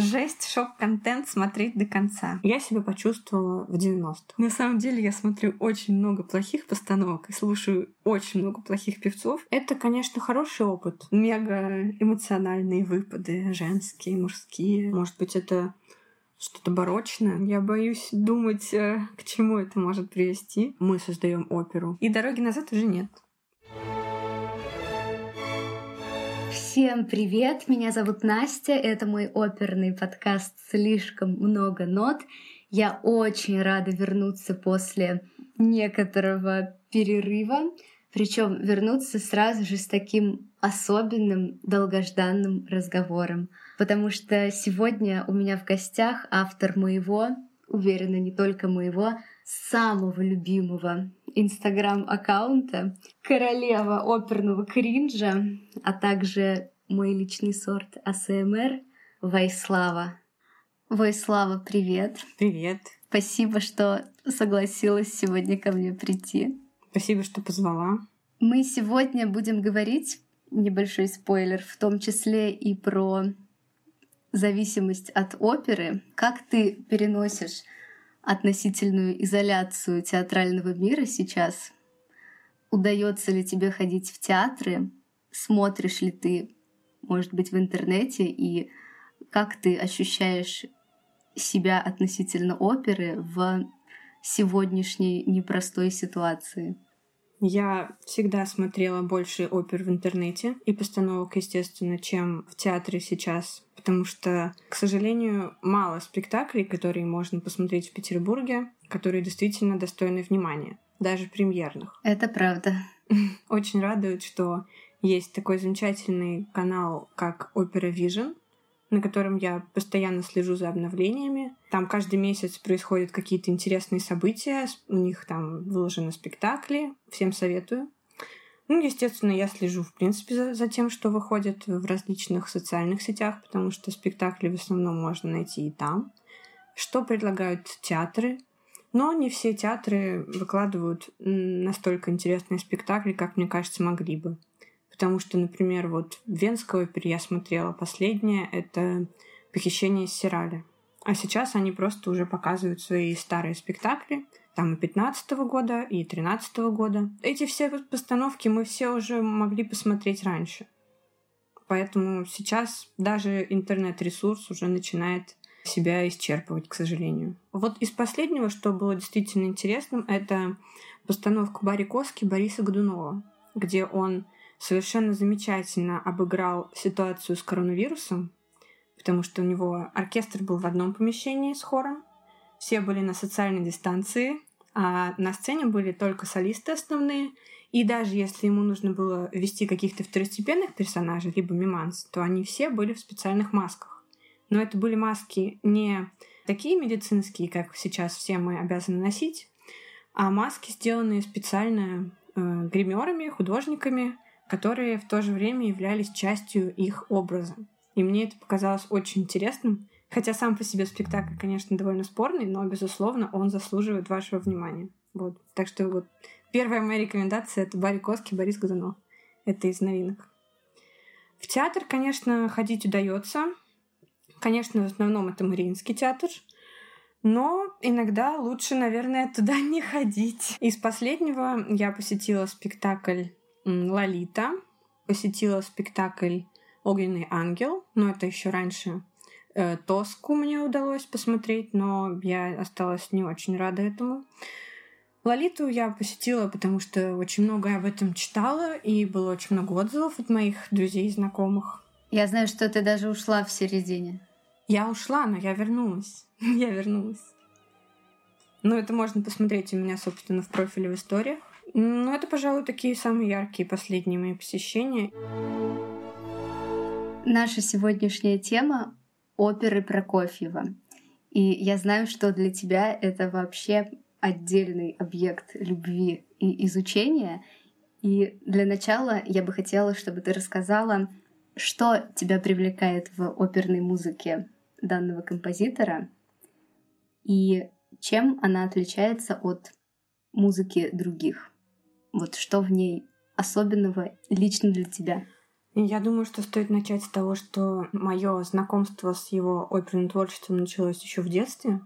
Жесть, шок-контент смотреть до конца. Я себя почувствовала в 90-х. На самом деле я смотрю очень много плохих постановок и слушаю очень много плохих певцов. Это, конечно, хороший опыт. Мега эмоциональные выпады, женские, мужские. Может быть, это что-то барочное. Я боюсь думать, э, к чему это может привести. Мы создаем оперу. И дороги назад уже нет. Всем привет! Меня зовут Настя. Это мой оперный подкаст «Слишком много нот». Я очень рада вернуться после некоторого перерыва. Причем вернуться сразу же с таким особенным, долгожданным разговором. Потому что сегодня у меня в гостях автор моего, уверена, не только моего, самого любимого инстаграм-аккаунта, королева оперного кринжа, а также мой личный сорт АСМР Вайслава. Вайслава, привет. Привет. Спасибо, что согласилась сегодня ко мне прийти. Спасибо, что позвала. Мы сегодня будем говорить, небольшой спойлер, в том числе и про зависимость от оперы. Как ты переносишь относительную изоляцию театрального мира сейчас? Удается ли тебе ходить в театры? Смотришь ли ты, может быть, в интернете? И как ты ощущаешь себя относительно оперы в сегодняшней непростой ситуации? Я всегда смотрела больше опер в интернете и постановок, естественно, чем в театре сейчас, потому что, к сожалению, мало спектаклей, которые можно посмотреть в Петербурге, которые действительно достойны внимания, даже премьерных. Это правда. Очень радует, что есть такой замечательный канал, как Opera Vision, на котором я постоянно слежу за обновлениями. Там каждый месяц происходят какие-то интересные события, у них там выложены спектакли, всем советую. Ну, естественно, я слежу, в принципе, за, за тем, что выходит в различных социальных сетях, потому что спектакли в основном можно найти и там. Что предлагают театры. Но не все театры выкладывают настолько интересные спектакли, как, мне кажется, могли бы. Потому что, например, вот в Венской опере я смотрела последнее, это «Похищение Сираля». А сейчас они просто уже показывают свои старые спектакли, там и 15 -го года, и 13 -го года. Эти все постановки мы все уже могли посмотреть раньше. Поэтому сейчас даже интернет-ресурс уже начинает себя исчерпывать, к сожалению. Вот из последнего, что было действительно интересным, это постановка Барри Коски Бориса Годунова, где он совершенно замечательно обыграл ситуацию с коронавирусом, потому что у него оркестр был в одном помещении с хором, все были на социальной дистанции, а на сцене были только солисты основные, и даже если ему нужно было вести каких-то второстепенных персонажей, либо миманс, то они все были в специальных масках. Но это были маски не такие медицинские, как сейчас все мы обязаны носить, а маски, сделанные специально э, гримерами, художниками, которые в то же время являлись частью их образа. И мне это показалось очень интересным. Хотя сам по себе спектакль, конечно, довольно спорный, но, безусловно, он заслуживает вашего внимания. Вот. Так что вот первая моя рекомендация — это Барри Коски, Борис Годунов. Это из новинок. В театр, конечно, ходить удается. Конечно, в основном это Мариинский театр. Но иногда лучше, наверное, туда не ходить. Из последнего я посетила спектакль Лолита, посетила спектакль Огненный ангел, но это еще раньше. Э, Тоску мне удалось посмотреть, но я осталась не очень рада этому. Лолиту я посетила, потому что очень много об этом читала, и было очень много отзывов от моих друзей и знакомых. Я знаю, что ты даже ушла в середине. Я ушла, но я вернулась. я вернулась. Ну, это можно посмотреть у меня, собственно, в профиле в историях. Ну, это, пожалуй, такие самые яркие последние мои посещения. Наша сегодняшняя тема — оперы Прокофьева. И я знаю, что для тебя это вообще отдельный объект любви и изучения. И для начала я бы хотела, чтобы ты рассказала, что тебя привлекает в оперной музыке данного композитора и чем она отличается от музыки других. Вот что в ней особенного лично для тебя? Я думаю, что стоит начать с того, что мое знакомство с его оперным творчеством началось еще в детстве.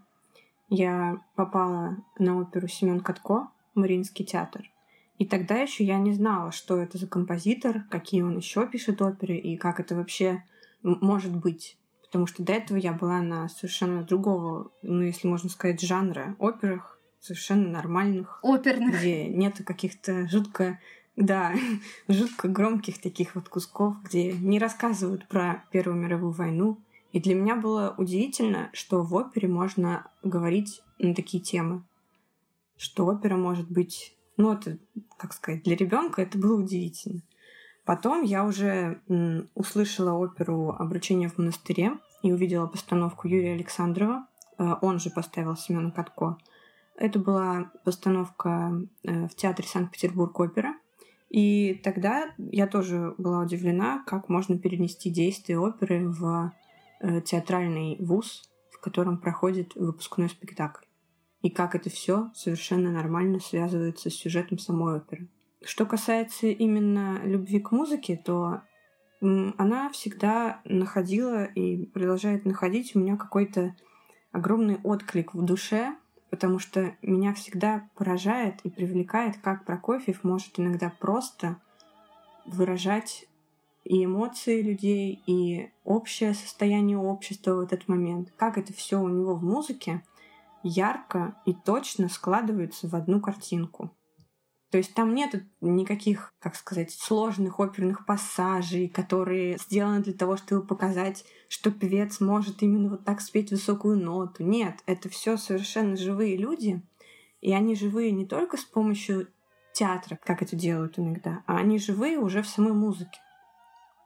Я попала на оперу Семен Катко, Мариинский театр. И тогда еще я не знала, что это за композитор, какие он еще пишет оперы и как это вообще может быть. Потому что до этого я была на совершенно другого, ну, если можно сказать, жанра операх, совершенно нормальных. Оперных. Где нет каких-то жутко да, жутко громких таких вот кусков, где не рассказывают про Первую мировую войну. И для меня было удивительно, что в опере можно говорить на такие темы. Что опера может быть... Ну, это, как сказать, для ребенка это было удивительно. Потом я уже услышала оперу «Обручение в монастыре» и увидела постановку Юрия Александрова. Э, он же поставил Семена Катко. Это была постановка э, в театре Санкт-Петербург опера. И тогда я тоже была удивлена, как можно перенести действие оперы в э, театральный вуз, в котором проходит выпускной спектакль. И как это все совершенно нормально связывается с сюжетом самой оперы. Что касается именно любви к музыке, то она всегда находила и продолжает находить у меня какой-то огромный отклик в душе, потому что меня всегда поражает и привлекает, как Прокофьев может иногда просто выражать и эмоции людей, и общее состояние общества в этот момент. Как это все у него в музыке ярко и точно складывается в одну картинку. То есть там нет никаких, как сказать, сложных оперных пассажей, которые сделаны для того, чтобы показать, что певец может именно вот так спеть высокую ноту. Нет, это все совершенно живые люди, и они живые не только с помощью театра, как это делают иногда, а они живые уже в самой музыке.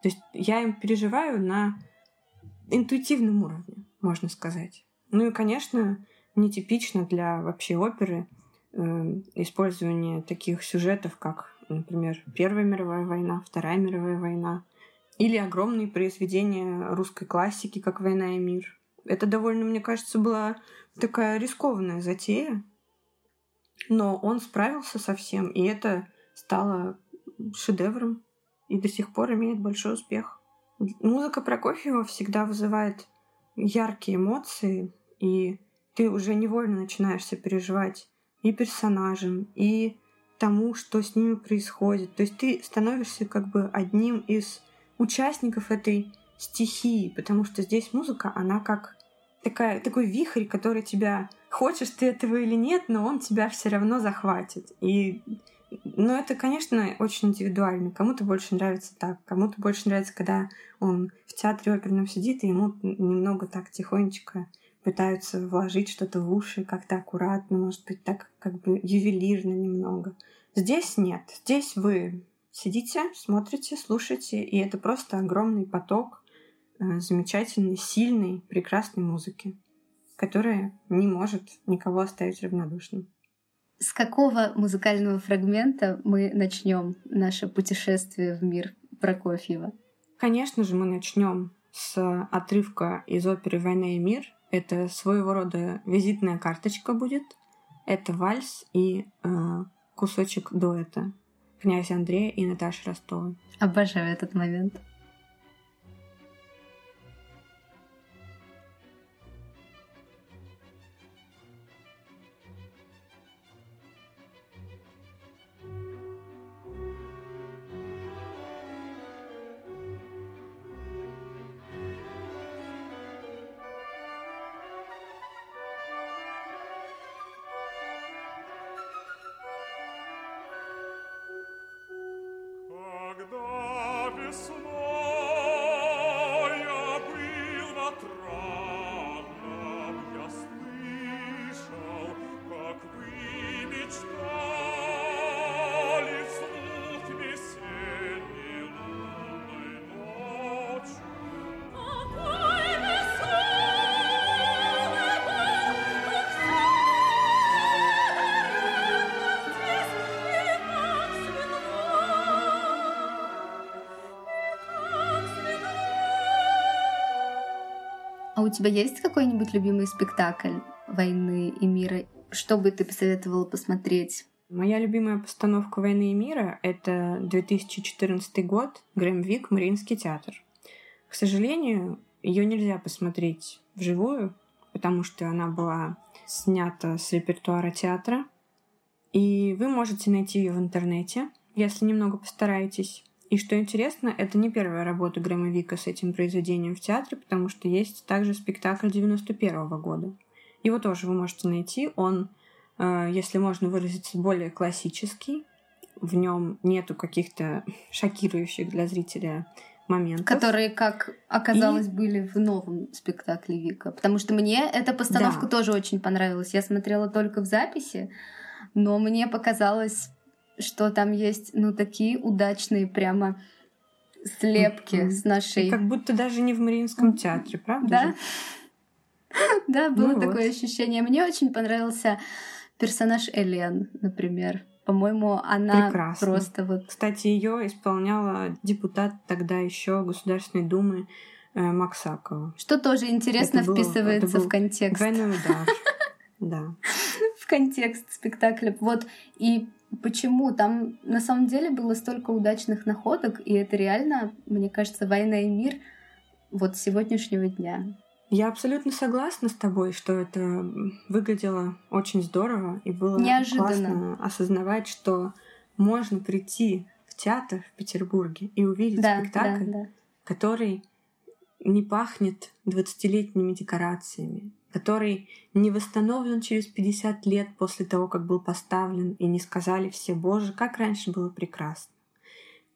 То есть я им переживаю на интуитивном уровне, можно сказать. Ну и, конечно, нетипично для вообще оперы использование таких сюжетов, как, например, Первая мировая война, Вторая мировая война, или огромные произведения русской классики, как «Война и мир». Это довольно, мне кажется, была такая рискованная затея, но он справился со всем, и это стало шедевром и до сих пор имеет большой успех. Музыка Прокофьева всегда вызывает яркие эмоции, и ты уже невольно начинаешь сопереживать и персонажам, и тому, что с ними происходит. То есть ты становишься как бы одним из участников этой стихии, потому что здесь музыка, она как такая, такой вихрь, который тебя, хочешь ты этого или нет, но он тебя все равно захватит. И но это, конечно, очень индивидуально. Кому-то больше нравится так, кому-то больше нравится, когда он в театре оперном сидит, и ему немного так тихонечко пытаются вложить что-то в уши как-то аккуратно, может быть, так как бы ювелирно немного. Здесь нет. Здесь вы сидите, смотрите, слушаете, и это просто огромный поток э, замечательной, сильной, прекрасной музыки, которая не может никого оставить равнодушным. С какого музыкального фрагмента мы начнем наше путешествие в мир Прокофьева? Конечно же, мы начнем с отрывка из оперы «Война и мир», это своего рода визитная карточка будет. Это вальс и э, кусочек дуэта князя Андрея и Наташи Ростовой. Обожаю этот момент. Тебя есть какой-нибудь любимый спектакль войны и мира? Что бы ты посоветовала посмотреть Моя любимая постановка «Войны и мира» — это 2014 год, Грэмвик, Мариинский театр. К сожалению, ее нельзя посмотреть вживую, потому что она была снята с репертуара театра. И вы можете найти ее в интернете, если немного постараетесь. И что интересно, это не первая работа Грэма Вика с этим произведением в театре, потому что есть также спектакль 91 -го года. Его тоже вы можете найти. Он, э, если можно выразиться, более классический. В нем нету каких-то шокирующих для зрителя моментов. Которые, как оказалось, и... были в новом спектакле Вика. Потому что мне эта постановка да. тоже очень понравилась. Я смотрела только в записи, но мне показалось что там есть, ну, такие удачные прямо слепки mm-hmm. с нашей... И как будто даже не в Мариинском театре, правда Да? Да, было ну такое ощущение. Мне очень понравился персонаж Элен, например. По-моему, она Прекрасно. просто вот... Кстати, ее исполняла депутат тогда еще Государственной Думы э, Максакова. Что тоже интересно это вписывается было, это в контекст. Двойной удар. Да. В контекст спектакля. Вот. И почему там на самом деле было столько удачных находок, и это реально, мне кажется, война и мир вот сегодняшнего дня. Я абсолютно согласна с тобой, что это выглядело очень здорово и было Неожиданно. классно осознавать, что можно прийти в театр в Петербурге и увидеть да, спектакль, да, да. который не пахнет двадцатилетними декорациями, который не восстановлен через 50 лет после того, как был поставлен, и не сказали все, боже, как раньше было прекрасно.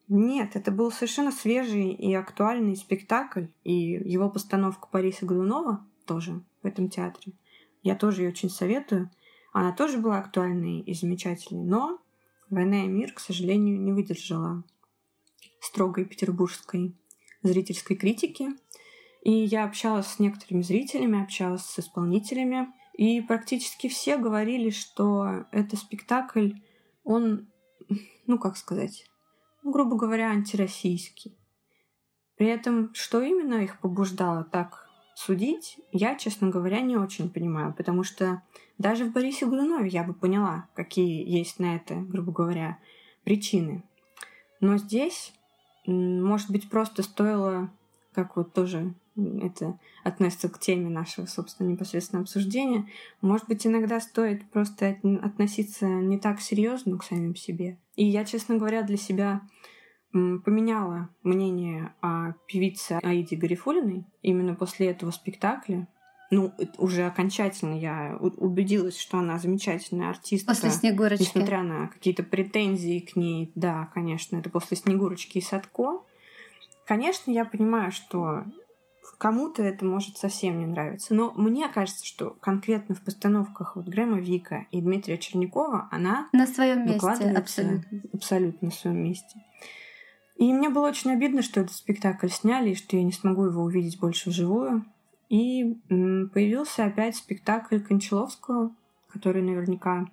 Нет, это был совершенно свежий и актуальный спектакль, и его постановка Бориса Годунова тоже в этом театре. Я тоже ее очень советую. Она тоже была актуальной и замечательной, но «Война и мир», к сожалению, не выдержала строгой петербургской зрительской критики — и я общалась с некоторыми зрителями, общалась с исполнителями, и практически все говорили, что это спектакль, он, ну как сказать, грубо говоря, антироссийский. При этом, что именно их побуждало так судить, я, честно говоря, не очень понимаю, потому что даже в Борисе Годунове я бы поняла, какие есть на это, грубо говоря, причины. Но здесь, может быть, просто стоило, как вот тоже это относится к теме нашего, собственно, непосредственного обсуждения, может быть, иногда стоит просто относиться не так серьезно к самим себе. И я, честно говоря, для себя поменяла мнение о певице Аиде Гарифулиной именно после этого спектакля. Ну, уже окончательно я убедилась, что она замечательная артистка. После Снегурочки. Несмотря на какие-то претензии к ней. Да, конечно, это после Снегурочки и Садко. Конечно, я понимаю, что Кому-то это может совсем не нравиться. Но мне кажется, что конкретно в постановках вот Грэма Вика и Дмитрия Черникова она на своем месте абсолютно. абсолютно на своем месте. И мне было очень обидно, что этот спектакль сняли, и что я не смогу его увидеть больше вживую. И появился опять спектакль Кончаловского, который наверняка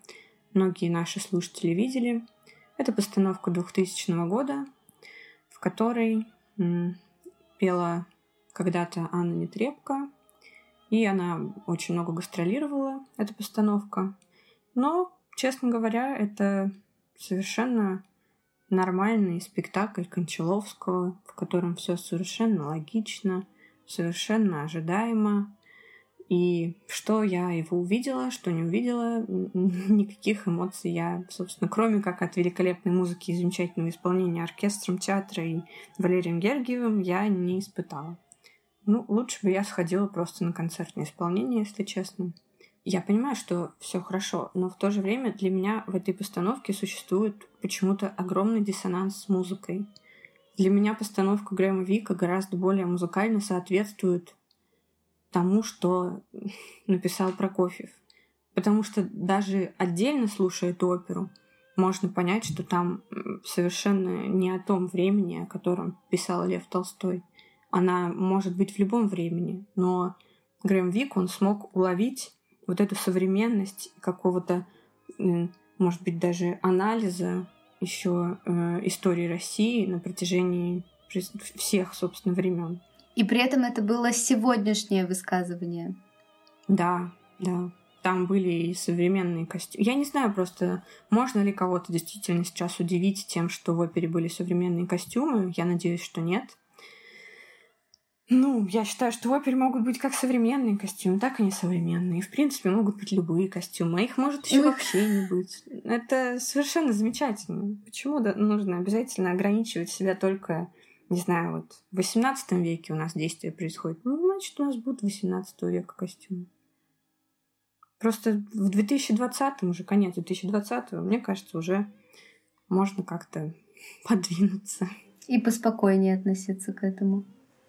многие наши слушатели видели. Это постановка 2000 года, в которой пела когда-то Анна Нетребко, и она очень много гастролировала, эта постановка. Но, честно говоря, это совершенно нормальный спектакль Кончаловского, в котором все совершенно логично, совершенно ожидаемо. И что я его увидела, что не увидела, никаких эмоций я, собственно, кроме как от великолепной музыки и замечательного исполнения оркестром театра и Валерием Гергиевым, я не испытала. Ну, лучше бы я сходила просто на концертное исполнение, если честно. Я понимаю, что все хорошо, но в то же время для меня в этой постановке существует почему-то огромный диссонанс с музыкой. Для меня постановка Грэма Вика гораздо более музыкально соответствует тому, что написал Прокофьев. Потому что даже отдельно слушая эту оперу, можно понять, что там совершенно не о том времени, о котором писал Лев Толстой — она может быть в любом времени, но Грэм Вик, он смог уловить вот эту современность какого-то, может быть, даже анализа еще э, истории России на протяжении всех, собственно, времен. И при этом это было сегодняшнее высказывание. Да, да. там были и современные костюмы. Я не знаю просто, можно ли кого-то действительно сейчас удивить тем, что в опере были современные костюмы. Я надеюсь, что нет. Ну, я считаю, что в опере могут быть как современные костюмы, так и несовременные. В принципе, могут быть любые костюмы, а их может еще вообще не быть. Это совершенно замечательно. Почему нужно обязательно ограничивать себя только, не знаю, вот в 18 веке у нас действие происходит? Ну, значит, у нас будут 18 века костюмы. Просто в 2020 уже конец 2020 мне кажется, уже можно как-то подвинуться. И поспокойнее относиться к этому.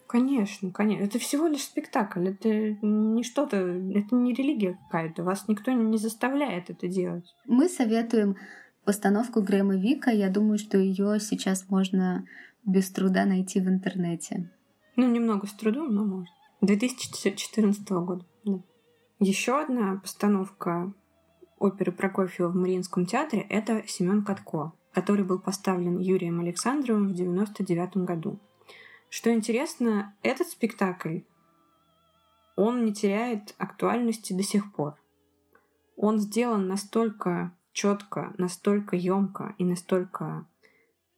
Конечно, конечно. Это всего лишь спектакль. Это не что-то, это не религия какая-то. Вас никто не заставляет это делать. Мы советуем постановку Грэма Вика. Я думаю, что ее сейчас можно без труда найти в интернете. Ну, немного с трудом, но можно. 2014 года. Да. Еще одна постановка оперы Прокофьева в Мариинском театре — это Семен Катко, который был поставлен Юрием Александровым в 99 году. Что интересно, этот спектакль, он не теряет актуальности до сих пор. Он сделан настолько четко, настолько емко и настолько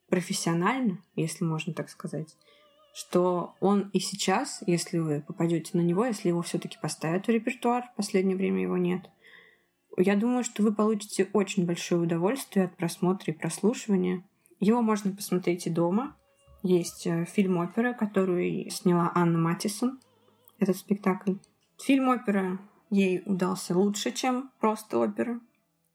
профессионально, если можно так сказать, что он и сейчас, если вы попадете на него, если его все-таки поставят в репертуар, в последнее время его нет, я думаю, что вы получите очень большое удовольствие от просмотра и прослушивания. Его можно посмотреть и дома, есть э, фильм-опера, которую сняла Анна Матисон, этот спектакль. Фильм-опера ей удался лучше, чем просто опера.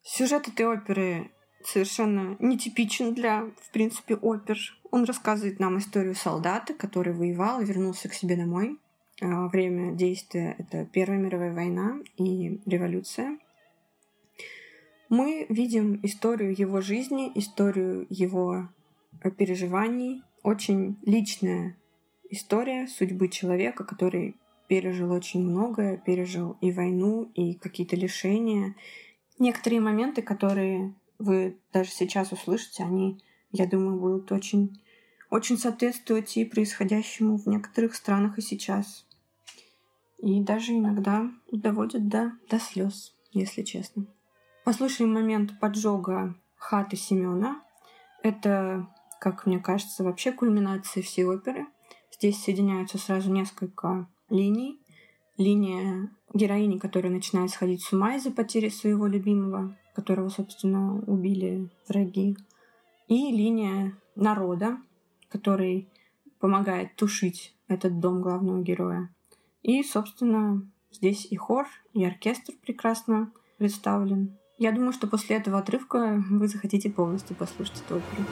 Сюжет этой оперы совершенно нетипичен для, в принципе, опер. Он рассказывает нам историю солдата, который воевал и вернулся к себе домой. Э, время действия — это Первая мировая война и революция. Мы видим историю его жизни, историю его переживаний, очень личная история судьбы человека, который пережил очень многое, пережил и войну, и какие-то лишения. Некоторые моменты, которые вы даже сейчас услышите, они, я думаю, будут очень, очень соответствовать и происходящему в некоторых странах и сейчас. И даже иногда доводят до, до слез, если честно. Послушаем момент поджога хаты Семена. Это как мне кажется, вообще кульминация всей оперы. Здесь соединяются сразу несколько линий. Линия героини, которая начинает сходить с ума из-за потери своего любимого, которого, собственно, убили враги. И линия народа, который помогает тушить этот дом главного героя. И, собственно, здесь и хор, и оркестр прекрасно представлен. Я думаю, что после этого отрывка вы захотите полностью послушать эту оперу.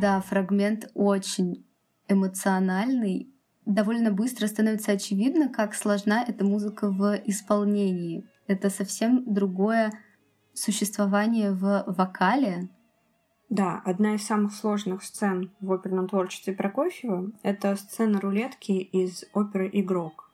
Да, фрагмент очень эмоциональный. Довольно быстро становится очевидно, как сложна эта музыка в исполнении. Это совсем другое существование в вокале. Да, одна из самых сложных сцен в оперном творчестве Прокофьева — это сцена рулетки из оперы «Игрок».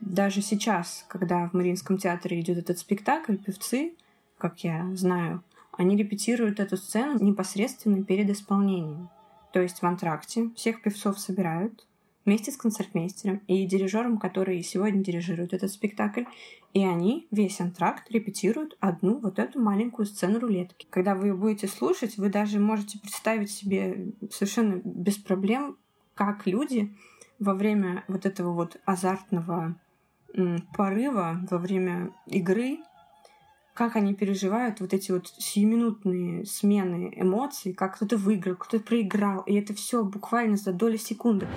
Даже сейчас, когда в Мариинском театре идет этот спектакль, певцы, как я знаю, они репетируют эту сцену непосредственно перед исполнением. То есть в антракте всех певцов собирают вместе с концертмейстером и дирижером, который сегодня дирижирует этот спектакль, и они весь антракт репетируют одну вот эту маленькую сцену рулетки. Когда вы ее будете слушать, вы даже можете представить себе совершенно без проблем, как люди во время вот этого вот азартного порыва, во время игры как они переживают вот эти вот сиюминутные смены эмоций, как кто-то выиграл, кто-то проиграл, и это все буквально за доли секунды.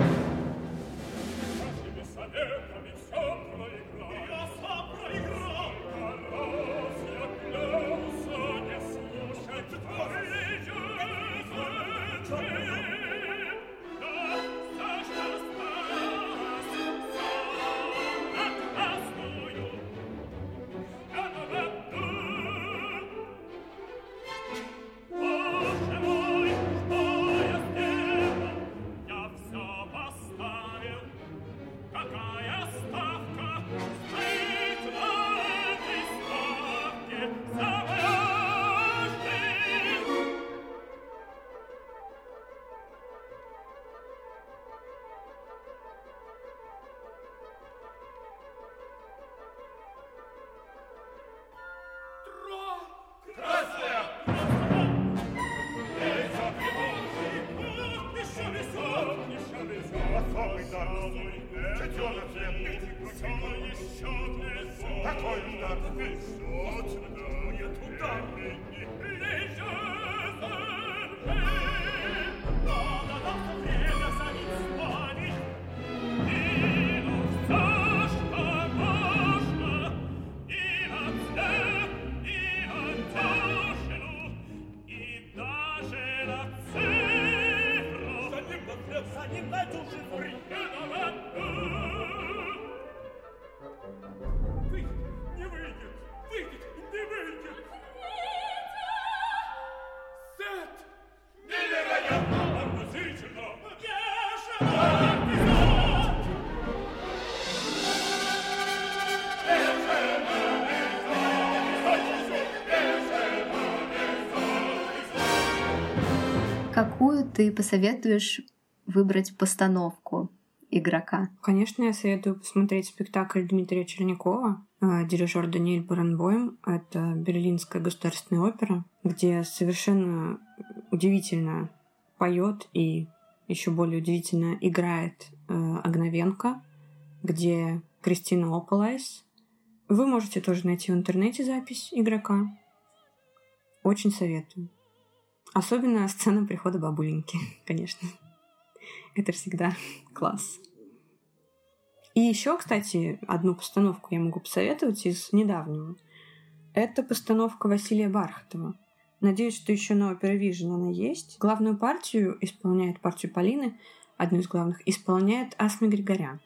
Какую ты посоветуешь выбрать постановку игрока? Конечно, я советую посмотреть спектакль Дмитрия Чернякова, э, дирижер Даниэль Баренбойм. Это Берлинская государственная опера, где совершенно удивительно поет и еще более удивительно играет э, Огновенко, где Кристина Ополайс. Вы можете тоже найти в интернете запись игрока. Очень советую. Особенно сцена прихода бабуленьки, конечно. Это всегда класс. И еще, кстати, одну постановку я могу посоветовать из недавнего. Это постановка Василия Бархатова. Надеюсь, что еще на Opera Vision она есть. Главную партию исполняет партию Полины, одну из главных, исполняет Асми Григорян,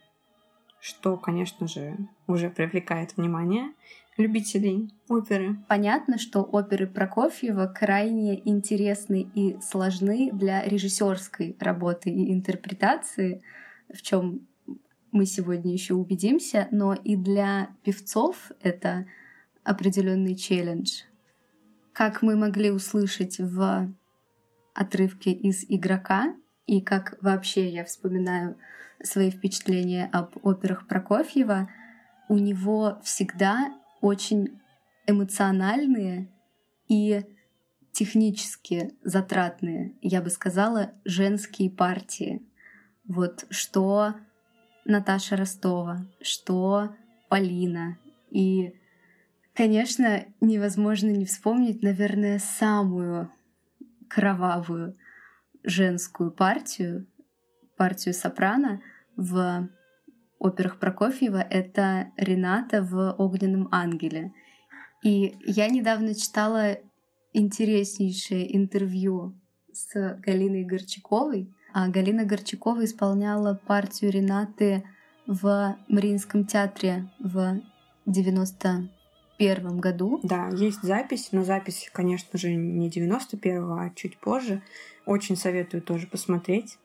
что, конечно же, уже привлекает внимание любителей оперы. Понятно, что оперы Прокофьева крайне интересны и сложны для режиссерской работы и интерпретации, в чем мы сегодня еще убедимся, но и для певцов это определенный челлендж. Как мы могли услышать в отрывке из игрока, и как вообще я вспоминаю свои впечатления об операх Прокофьева, у него всегда очень эмоциональные и технически затратные, я бы сказала, женские партии. Вот что Наташа Ростова, что Полина. И, конечно, невозможно не вспомнить, наверное, самую кровавую женскую партию, партию сопрано в операх Прокофьева — это Рената в «Огненном ангеле». И я недавно читала интереснейшее интервью с Галиной Горчаковой. А Галина Горчакова исполняла партию Ренаты в Мариинском театре в 91 году. Да, есть запись, но запись, конечно же, не 91-го, а чуть позже. Очень советую тоже посмотреть.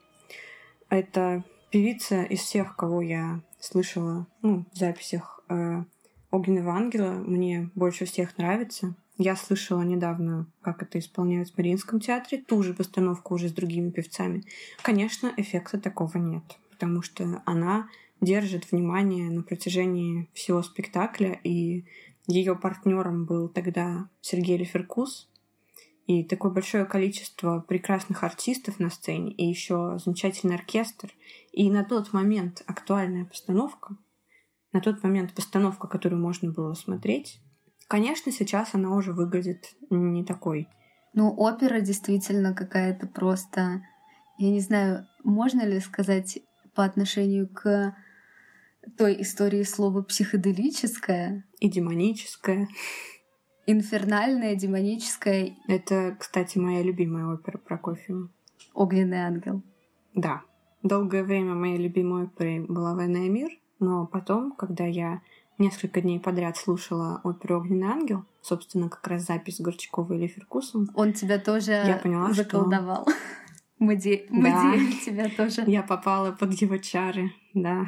Это певица из всех, кого я слышала ну, в записях э, Огненного ангела, мне больше всех нравится. Я слышала недавно, как это исполняют в Мариинском театре, ту же постановку уже с другими певцами. Конечно, эффекта такого нет, потому что она держит внимание на протяжении всего спектакля, и ее партнером был тогда Сергей Леферкус, и такое большое количество прекрасных артистов на сцене, и еще замечательный оркестр. И на тот момент актуальная постановка, на тот момент постановка, которую можно было смотреть, конечно, сейчас она уже выглядит не такой. Ну, опера действительно какая-то просто... Я не знаю, можно ли сказать по отношению к той истории слова психоделическая. И демоническая. Инфернальная, демоническая. Это, кстати, моя любимая опера Прокофьева. Огненный ангел. Да. Долгое время моей любимой оперой была «Война и мир», но потом, когда я несколько дней подряд слушала оперу «Огненный ангел», собственно, как раз запись Горчакова или Феркусом. Он тебя тоже я поняла, заколдовал. Что... Мы, де... Мы да. тебя тоже. Я попала под его чары, да.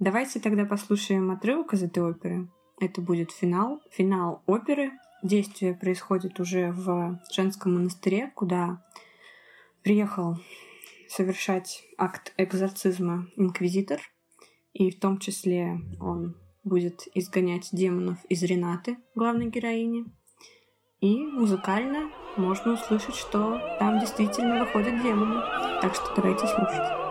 Давайте тогда послушаем отрывок из этой оперы. Это будет финал. Финал оперы. Действие происходит уже в женском монастыре, куда приехал совершать акт экзорцизма инквизитор, и в том числе он будет изгонять демонов из Ренаты, главной героини. И музыкально можно услышать, что там действительно выходят демоны. Так что давайте слушать.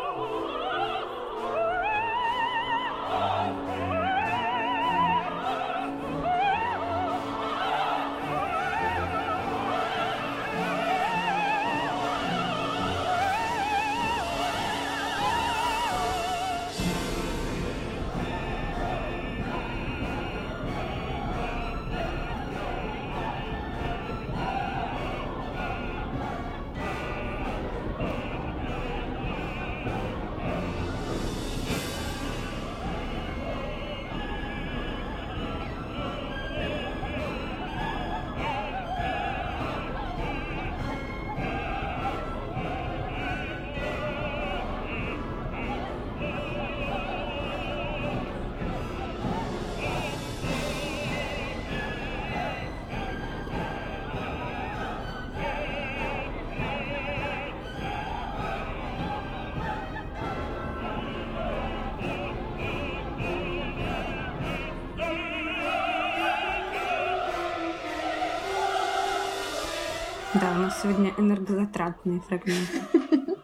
Энергозатратные фрагменты.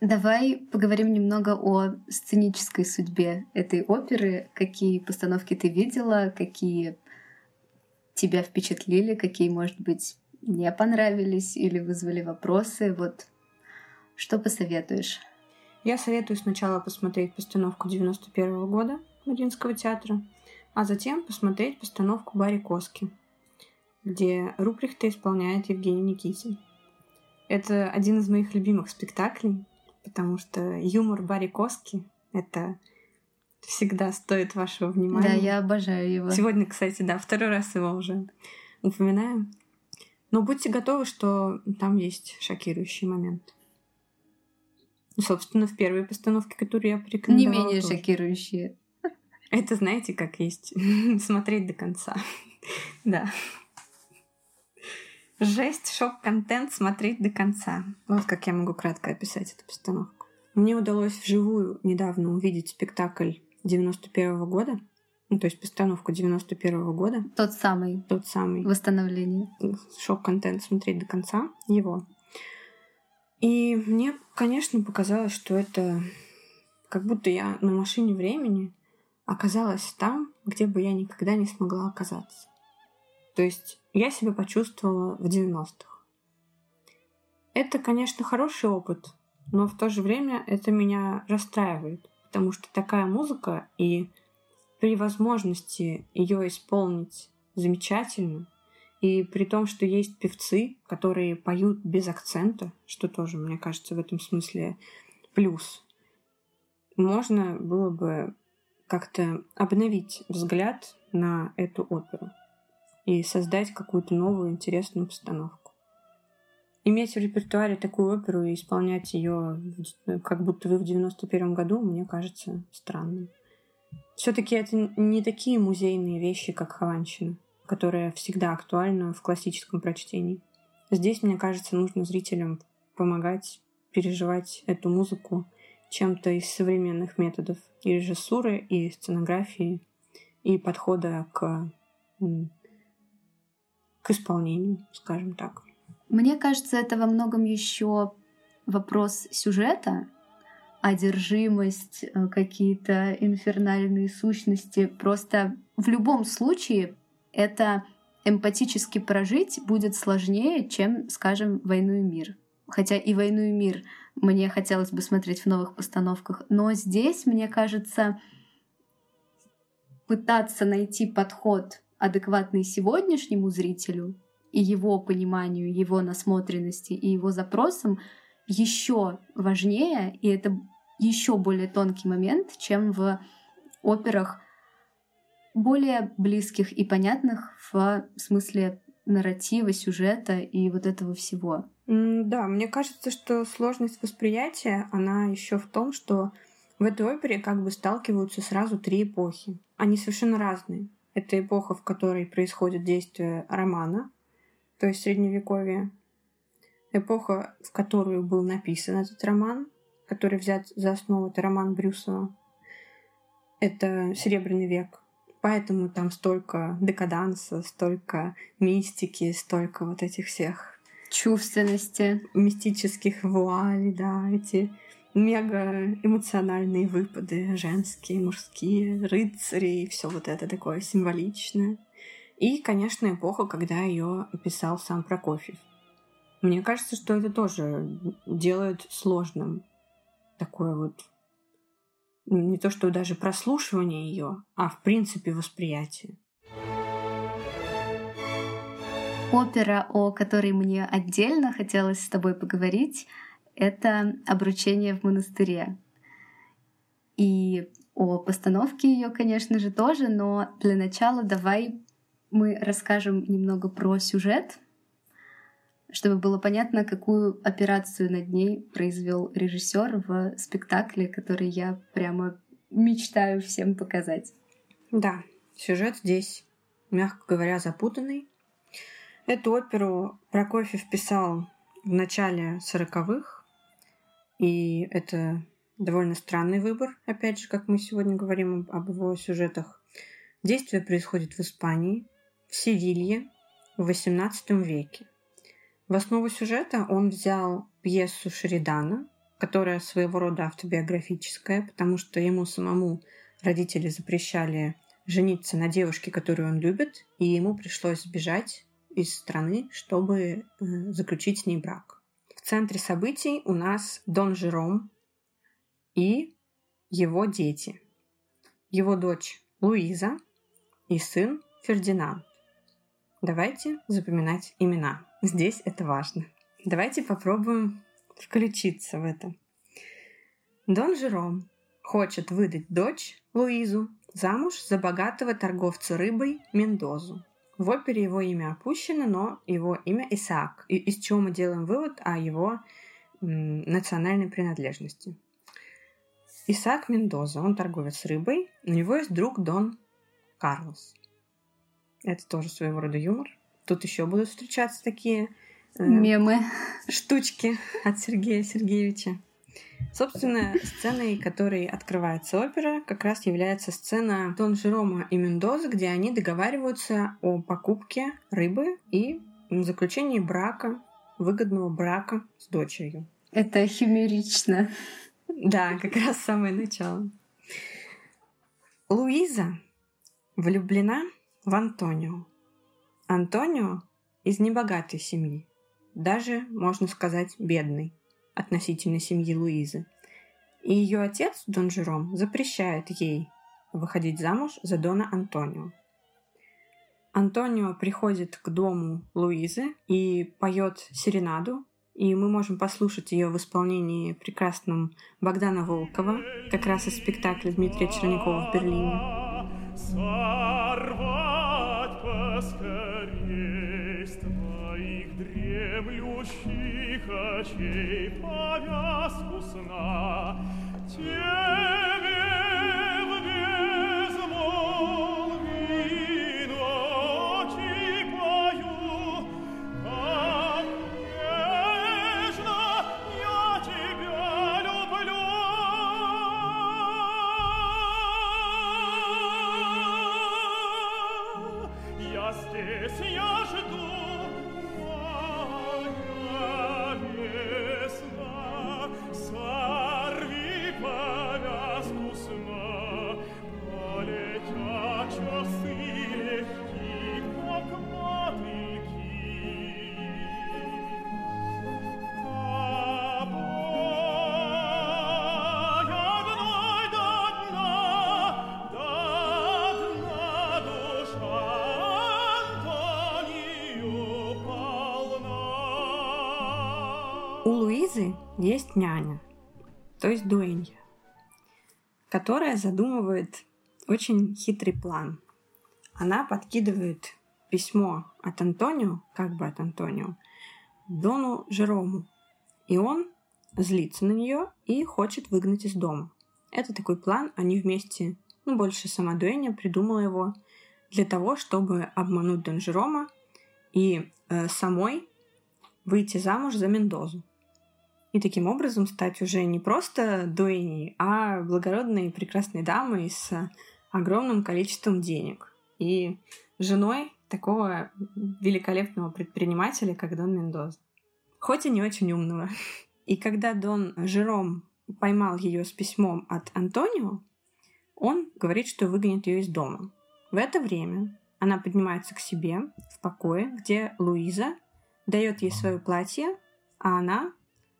Давай поговорим немного о сценической судьбе этой оперы. Какие постановки ты видела, какие тебя впечатлили, какие, может быть, не понравились или вызвали вопросы. Вот что посоветуешь? Я советую сначала посмотреть постановку 91 -го года Мариинского театра, а затем посмотреть постановку Барри Коски где Руприхта исполняет Евгений Никитин. Это один из моих любимых спектаклей, потому что юмор Барри Коски — это всегда стоит вашего внимания. Да, я обожаю его. Сегодня, кстати, да, второй раз его уже упоминаем. Но будьте готовы, что там есть шокирующий момент. Собственно, в первой постановке, которую я порекомендовала. Не менее тоже. шокирующие. Это знаете, как есть. Смотреть до конца. да. Жесть, шок-контент смотреть до конца. Вот как я могу кратко описать эту постановку. Мне удалось вживую недавно увидеть спектакль 91 -го года, ну, то есть постановку 91 -го года. Тот самый. Тот самый. Восстановление. Шок-контент смотреть до конца его. И мне, конечно, показалось, что это как будто я на машине времени оказалась там, где бы я никогда не смогла оказаться. То есть я себя почувствовала в 90-х. Это, конечно, хороший опыт, но в то же время это меня расстраивает, потому что такая музыка и при возможности ее исполнить замечательно И при том, что есть певцы, которые поют без акцента, что тоже, мне кажется, в этом смысле плюс, можно было бы как-то обновить взгляд на эту оперу и создать какую-то новую интересную постановку. Иметь в репертуаре такую оперу и исполнять ее, как будто вы в 91 году, мне кажется странным. Все-таки это не такие музейные вещи, как Хованщина которая всегда актуальна в классическом прочтении. Здесь, мне кажется, нужно зрителям помогать переживать эту музыку чем-то из современных методов и режиссуры, и сценографии, и подхода к, исполнению, скажем так. Мне кажется, это во многом еще вопрос сюжета, одержимость, э, какие-то инфернальные сущности. Просто в любом случае это эмпатически прожить будет сложнее, чем, скажем, «Войну и мир». Хотя и «Войну и мир» мне хотелось бы смотреть в новых постановках. Но здесь, мне кажется, пытаться найти подход, адекватный сегодняшнему зрителю и его пониманию, его насмотренности и его запросам еще важнее, и это еще более тонкий момент, чем в операх более близких и понятных в смысле нарратива, сюжета и вот этого всего. Да, мне кажется, что сложность восприятия, она еще в том, что в этой опере как бы сталкиваются сразу три эпохи. Они совершенно разные. Это эпоха, в которой происходит действие романа, то есть Средневековье. Эпоха, в которую был написан этот роман, который взят за основу, это роман Брюсова. Это Серебряный век, Поэтому там столько декаданса, столько мистики, столько вот этих всех чувственности, мистических вуалей, да, эти мега эмоциональные выпады, женские, мужские, рыцари, и все вот это такое символичное. И, конечно, эпоха, когда ее описал сам Прокофьев. Мне кажется, что это тоже делает сложным такое вот не то что даже прослушивание ее, а в принципе восприятие. Опера, о которой мне отдельно хотелось с тобой поговорить, это «Обручение в монастыре». И о постановке ее, конечно же, тоже, но для начала давай мы расскажем немного про сюжет, чтобы было понятно, какую операцию над ней произвел режиссер в спектакле, который я прямо мечтаю всем показать. Да, сюжет здесь, мягко говоря, запутанный. Эту оперу Прокофьев писал в начале сороковых, и это довольно странный выбор, опять же, как мы сегодня говорим об его сюжетах. Действие происходит в Испании, в Севилье, в XVIII веке – в основу сюжета он взял пьесу Шеридана, которая своего рода автобиографическая, потому что ему самому родители запрещали жениться на девушке, которую он любит, и ему пришлось сбежать из страны, чтобы э, заключить с ней брак. В центре событий у нас Дон Жером и его дети. Его дочь Луиза и сын Фердинанд. Давайте запоминать имена. Здесь это важно. Давайте попробуем включиться в это. Дон Жером хочет выдать дочь Луизу замуж за богатого торговца рыбой Мендозу. В опере его имя опущено, но его имя Исаак, и из чего мы делаем вывод о его национальной принадлежности. Исаак Мендоза, он торговец рыбой, у него есть друг Дон Карлос. Это тоже своего рода юмор. Тут еще будут встречаться такие э, мемы, штучки от Сергея Сергеевича. Собственно, сценой, которой открывается опера, как раз является сцена Дон Жерома и Мендоза, где они договариваются о покупке рыбы и заключении брака, выгодного брака с дочерью. Это химерично. Да, как раз самое начало. Луиза влюблена в Антонио, Антонио из небогатой семьи, даже, можно сказать, бедной относительно семьи Луизы. И ее отец, Дон Жером, запрещает ей выходить замуж за Дона Антонио. Антонио приходит к дому Луизы и поет серенаду, и мы можем послушать ее в исполнении прекрасным Богдана Волкова, как раз из спектакля Дмитрия Чернякова в Берлине. дремлющих очей повязку сна, тебе есть няня, то есть дуэнья, которая задумывает очень хитрый план. Она подкидывает письмо от Антонио, как бы от Антонио, Дону Жерому. И он злится на нее и хочет выгнать из дома. Это такой план, они вместе, ну, больше сама Дуэня придумала его для того, чтобы обмануть Дон Жерома и э, самой выйти замуж за Мендозу и таким образом стать уже не просто дуэней, а благородной и прекрасной дамой с огромным количеством денег и женой такого великолепного предпринимателя, как Дон Мендоз. Хоть и не очень умного. И когда Дон Жером поймал ее с письмом от Антонио, он говорит, что выгонит ее из дома. В это время она поднимается к себе в покое, где Луиза дает ей свое платье, а она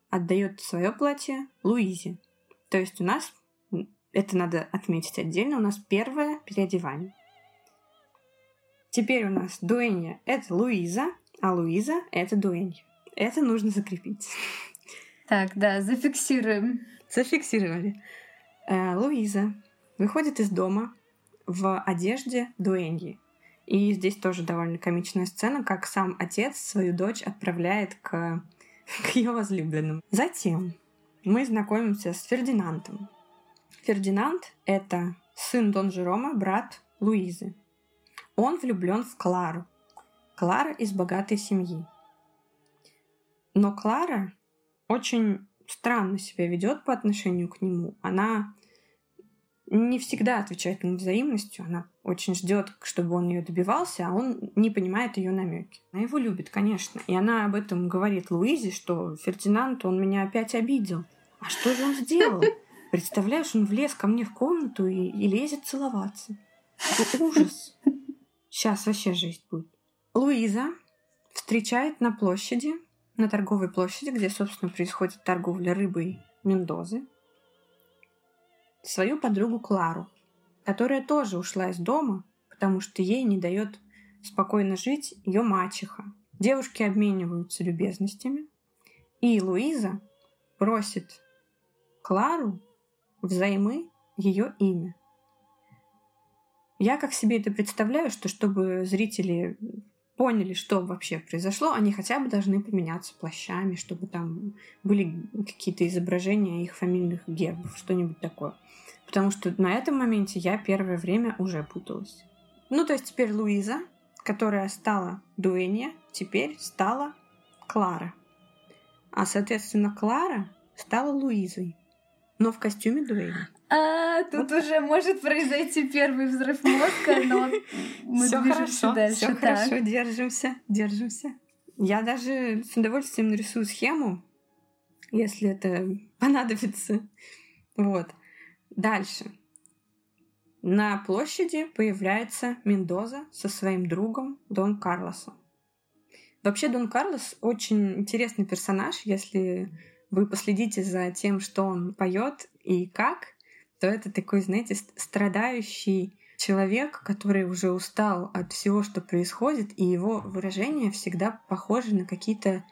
отдает свое платье Луизе. То есть у нас, это надо отметить отдельно, у нас первое переодевание. Теперь у нас дуэнья — это Луиза, а Луиза — это дуэнья. Это нужно закрепить. Так, да, зафиксируем. Зафиксировали. Э, Луиза выходит из дома в одежде дуэньи. И здесь тоже довольно комичная сцена, как сам отец свою дочь отправляет к к ее возлюбленным. Затем мы знакомимся с Фердинандом. Фердинанд — это сын Дон Жерома, брат Луизы. Он влюблен в Клару. Клара из богатой семьи. Но Клара очень странно себя ведет по отношению к нему. Она не всегда отвечает ему взаимностью. Она очень ждет, чтобы он ее добивался, а он не понимает ее намеки. Она его любит, конечно. И она об этом говорит Луизе, что Фердинанд, он меня опять обидел. А что же он сделал? Представляешь, он влез ко мне в комнату и, и лезет целоваться. Это ужас. Сейчас вообще жизнь будет. Луиза встречает на площади, на торговой площади, где, собственно, происходит торговля рыбой Мендозы, свою подругу Клару, которая тоже ушла из дома, потому что ей не дает спокойно жить ее мачеха. Девушки обмениваются любезностями, и Луиза просит Клару взаймы ее имя. Я как себе это представляю, что чтобы зрители поняли, что вообще произошло, они хотя бы должны поменяться плащами, чтобы там были какие-то изображения их фамильных гербов, что-нибудь такое. Потому что на этом моменте я первое время уже путалась. Ну, то есть теперь Луиза, которая стала Дуэнья, теперь стала Клара. А, соответственно, Клара стала Луизой, но в костюме Дуэни. А, тут вот. уже может произойти первый взрыв мозга, но мы всё движемся хорошо, дальше. Все хорошо, держимся, держимся. Я даже с удовольствием нарисую схему, если это понадобится. Вот. Дальше. На площади появляется Мендоза со своим другом Дон Карлосом. Вообще Дон Карлос очень интересный персонаж, если вы последите за тем, что он поет и как, то это такой, знаете, страдающий человек, который уже устал от всего, что происходит, и его выражения всегда похожи на какие-то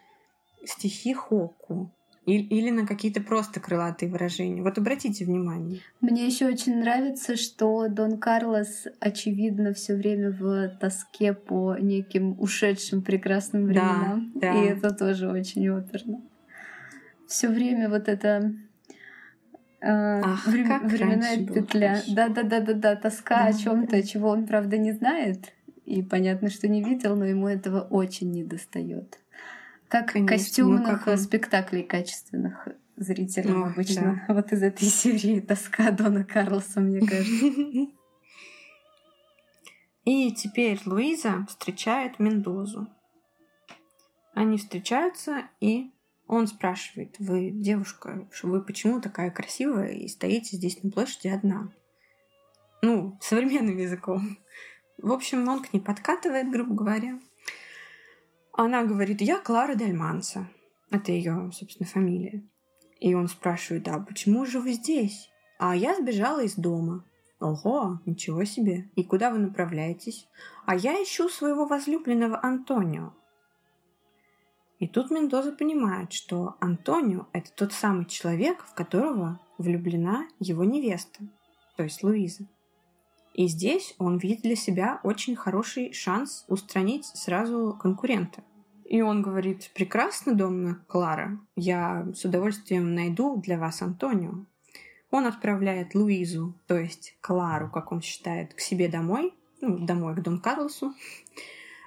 стихи Хоку или на какие-то просто крылатые выражения. Вот обратите внимание. Мне еще очень нравится, что Дон Карлос, очевидно, все время в тоске по неким ушедшим прекрасным временам. Да, да. И это тоже очень оперно. Все время вот это э, Ах, Врем... как временная петля. Да, да, да, да, да, тоска да, о чем-то, да. чего он, правда, не знает. И понятно, что не видел, но ему этого очень не достает. Как Конечно, костюмных ну, как спектаклей качественных зрителям ну, обычно. Да. Вот из этой серии тоска Дона Карлоса, мне кажется. И теперь Луиза встречает Мендозу. Они встречаются, и он спрашивает, вы, девушка, вы почему такая красивая и стоите здесь на площади одна? Ну, современным языком. В общем, он к ней подкатывает, грубо говоря. Она говорит, я Клара Дель Манса. Это ее, собственно, фамилия. И он спрашивает, а почему же вы здесь? А я сбежала из дома. Ого, ничего себе. И куда вы направляетесь? А я ищу своего возлюбленного Антонио. И тут Мендоза понимает, что Антонио – это тот самый человек, в которого влюблена его невеста, то есть Луиза. И здесь он видит для себя очень хороший шанс устранить сразу конкурента. И он говорит, прекрасно, домна Клара, я с удовольствием найду для вас Антонио. Он отправляет Луизу, то есть Клару, как он считает, к себе домой, ну, домой к Дон Карлосу,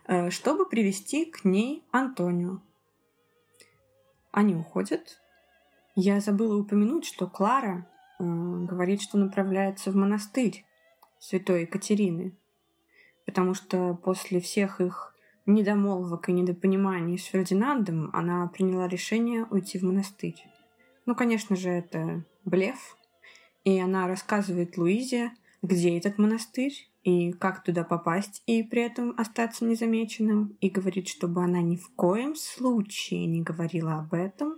э, чтобы привести к ней Антонио. Они уходят. Я забыла упомянуть, что Клара э, говорит, что направляется в монастырь святой Екатерины, потому что после всех их недомолвок и недопониманий с Фердинандом она приняла решение уйти в монастырь. Ну, конечно же, это блеф, и она рассказывает Луизе, где этот монастырь и как туда попасть и при этом остаться незамеченным, и говорит, чтобы она ни в коем случае не говорила об этом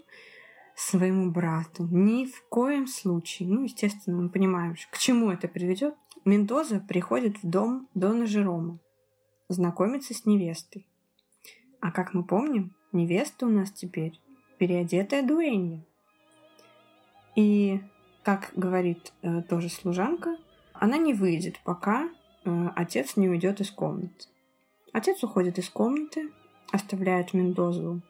своему брату. Ни в коем случае. Ну, естественно, мы понимаем, к чему это приведет. Мендоза приходит в дом Дона Жерома, знакомиться с невестой. А как мы помним, невеста у нас теперь переодетая дуэнья. И, как говорит э, тоже служанка, она не выйдет, пока э, отец не уйдет из комнаты. Отец уходит из комнаты, оставляет Мендозу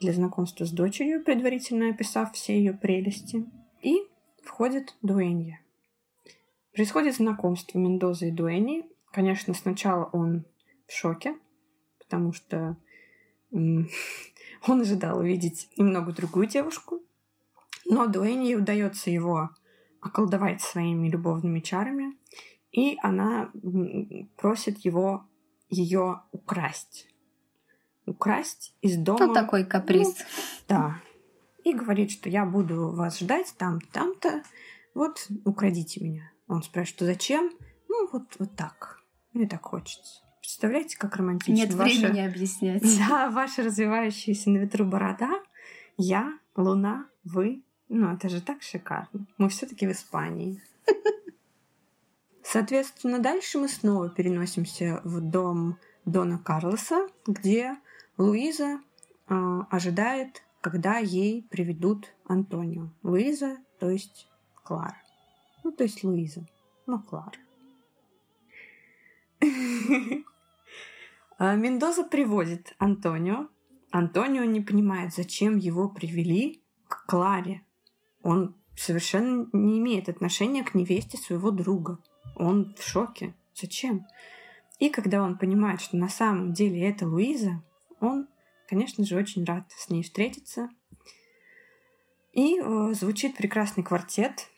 для знакомства с дочерью, предварительно описав все ее прелести, и входит Дуэнья. Происходит знакомство Мендозы и Дуэни. Конечно, сначала он в шоке, потому что он ожидал увидеть немного другую девушку, но Дуэни удается его околдовать своими любовными чарами, и она просит его ее украсть. Украсть из дома. Ну, такой каприз. Ну, да. И говорит, что я буду вас ждать там-то, там-то. Вот, украдите меня. Он спрашивает, что зачем? Ну, вот, вот так. Мне так хочется. Представляете, как романтично? Нет ваша... времени объяснять. Да, ваша развивающаяся на ветру борода, я, луна, вы. Ну, это же так шикарно. Мы все таки в Испании. Соответственно, дальше мы снова переносимся в дом Дона Карлоса, где Луиза э, ожидает, когда ей приведут Антонио. Луиза, то есть Клара. Ну, то есть Луиза, но Клара. А, Мендоза приводит Антонио. Антонио не понимает, зачем его привели к Кларе. Он совершенно не имеет отношения к невесте своего друга. Он в шоке. Зачем? И когда он понимает, что на самом деле это Луиза, он, конечно же, очень рад с ней встретиться. И э, звучит прекрасный квартет,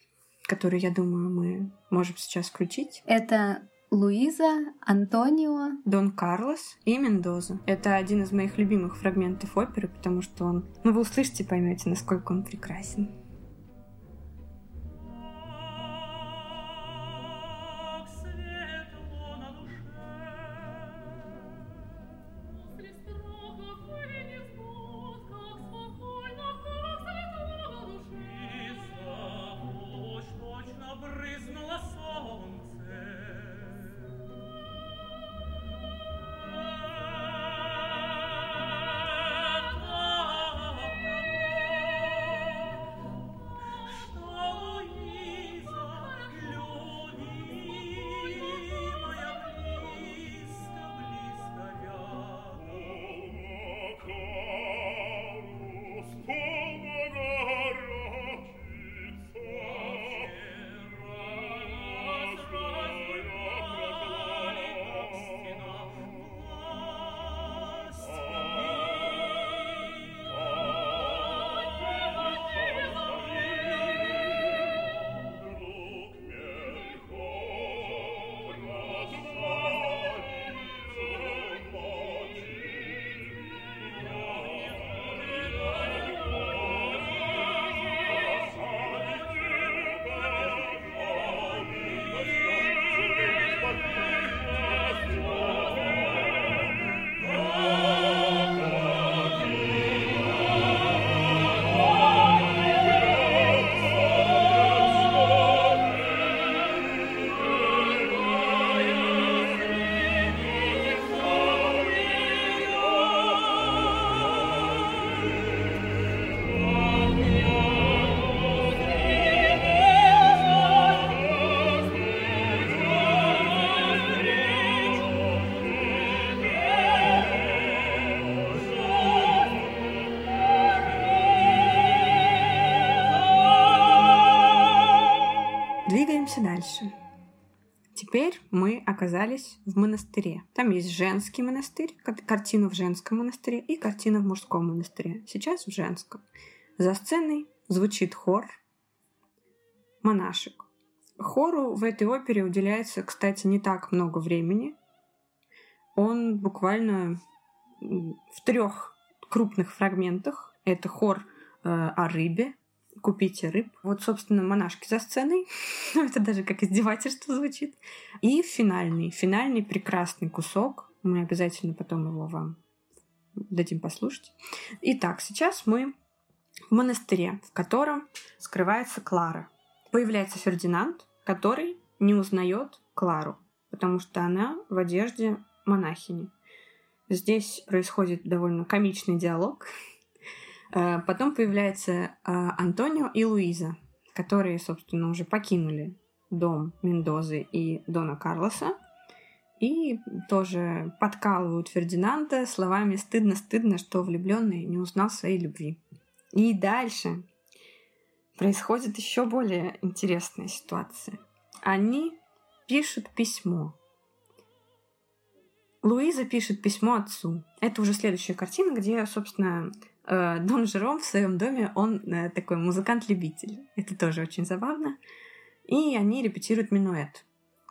который, я думаю, мы можем сейчас включить. Это Луиза, Антонио, Дон Карлос и Мендоза. Это один из моих любимых фрагментов оперы, потому что он... Ну, вы услышите, поймете, насколько он прекрасен. Теперь мы оказались в монастыре. Там есть женский монастырь, картина в женском монастыре и картина в мужском монастыре. Сейчас в женском. За сценой звучит хор монашек. Хору в этой опере уделяется, кстати, не так много времени. Он буквально в трех крупных фрагментах. Это хор э, о рыбе, купите рыб. Вот, собственно, монашки за сценой. ну, это даже как издевательство звучит. И финальный, финальный прекрасный кусок. Мы обязательно потом его вам дадим послушать. Итак, сейчас мы в монастыре, в котором скрывается Клара. Появляется Фердинанд, который не узнает Клару, потому что она в одежде монахини. Здесь происходит довольно комичный диалог, потом появляется э, Антонио и Луиза, которые, собственно, уже покинули дом Мендозы и Дона Карлоса. И тоже подкалывают Фердинанда словами «стыдно-стыдно, что влюбленный не узнал своей любви». И дальше происходит еще более интересная ситуация. Они пишут письмо. Луиза пишет письмо отцу. Это уже следующая картина, где, собственно, Э, Дон Жером в своем доме, он э, такой музыкант-любитель. Это тоже очень забавно. И они репетируют минуэт,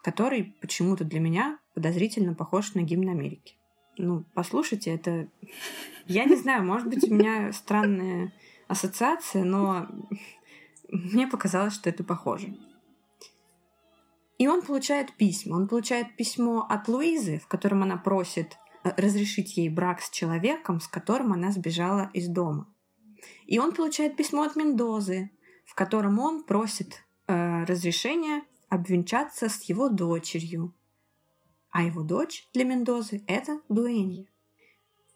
который почему-то для меня подозрительно похож на гимн Америки. Ну, послушайте, это... Я не знаю, может быть, у меня странная ассоциация, но мне показалось, что это похоже. И он получает письма. Он получает письмо от Луизы, в котором она просит Э, разрешить ей брак с человеком, с которым она сбежала из дома. И он получает письмо от Мендозы, в котором он просит э, разрешения обвенчаться с его дочерью. А его дочь для Мендозы — это Дуэнья.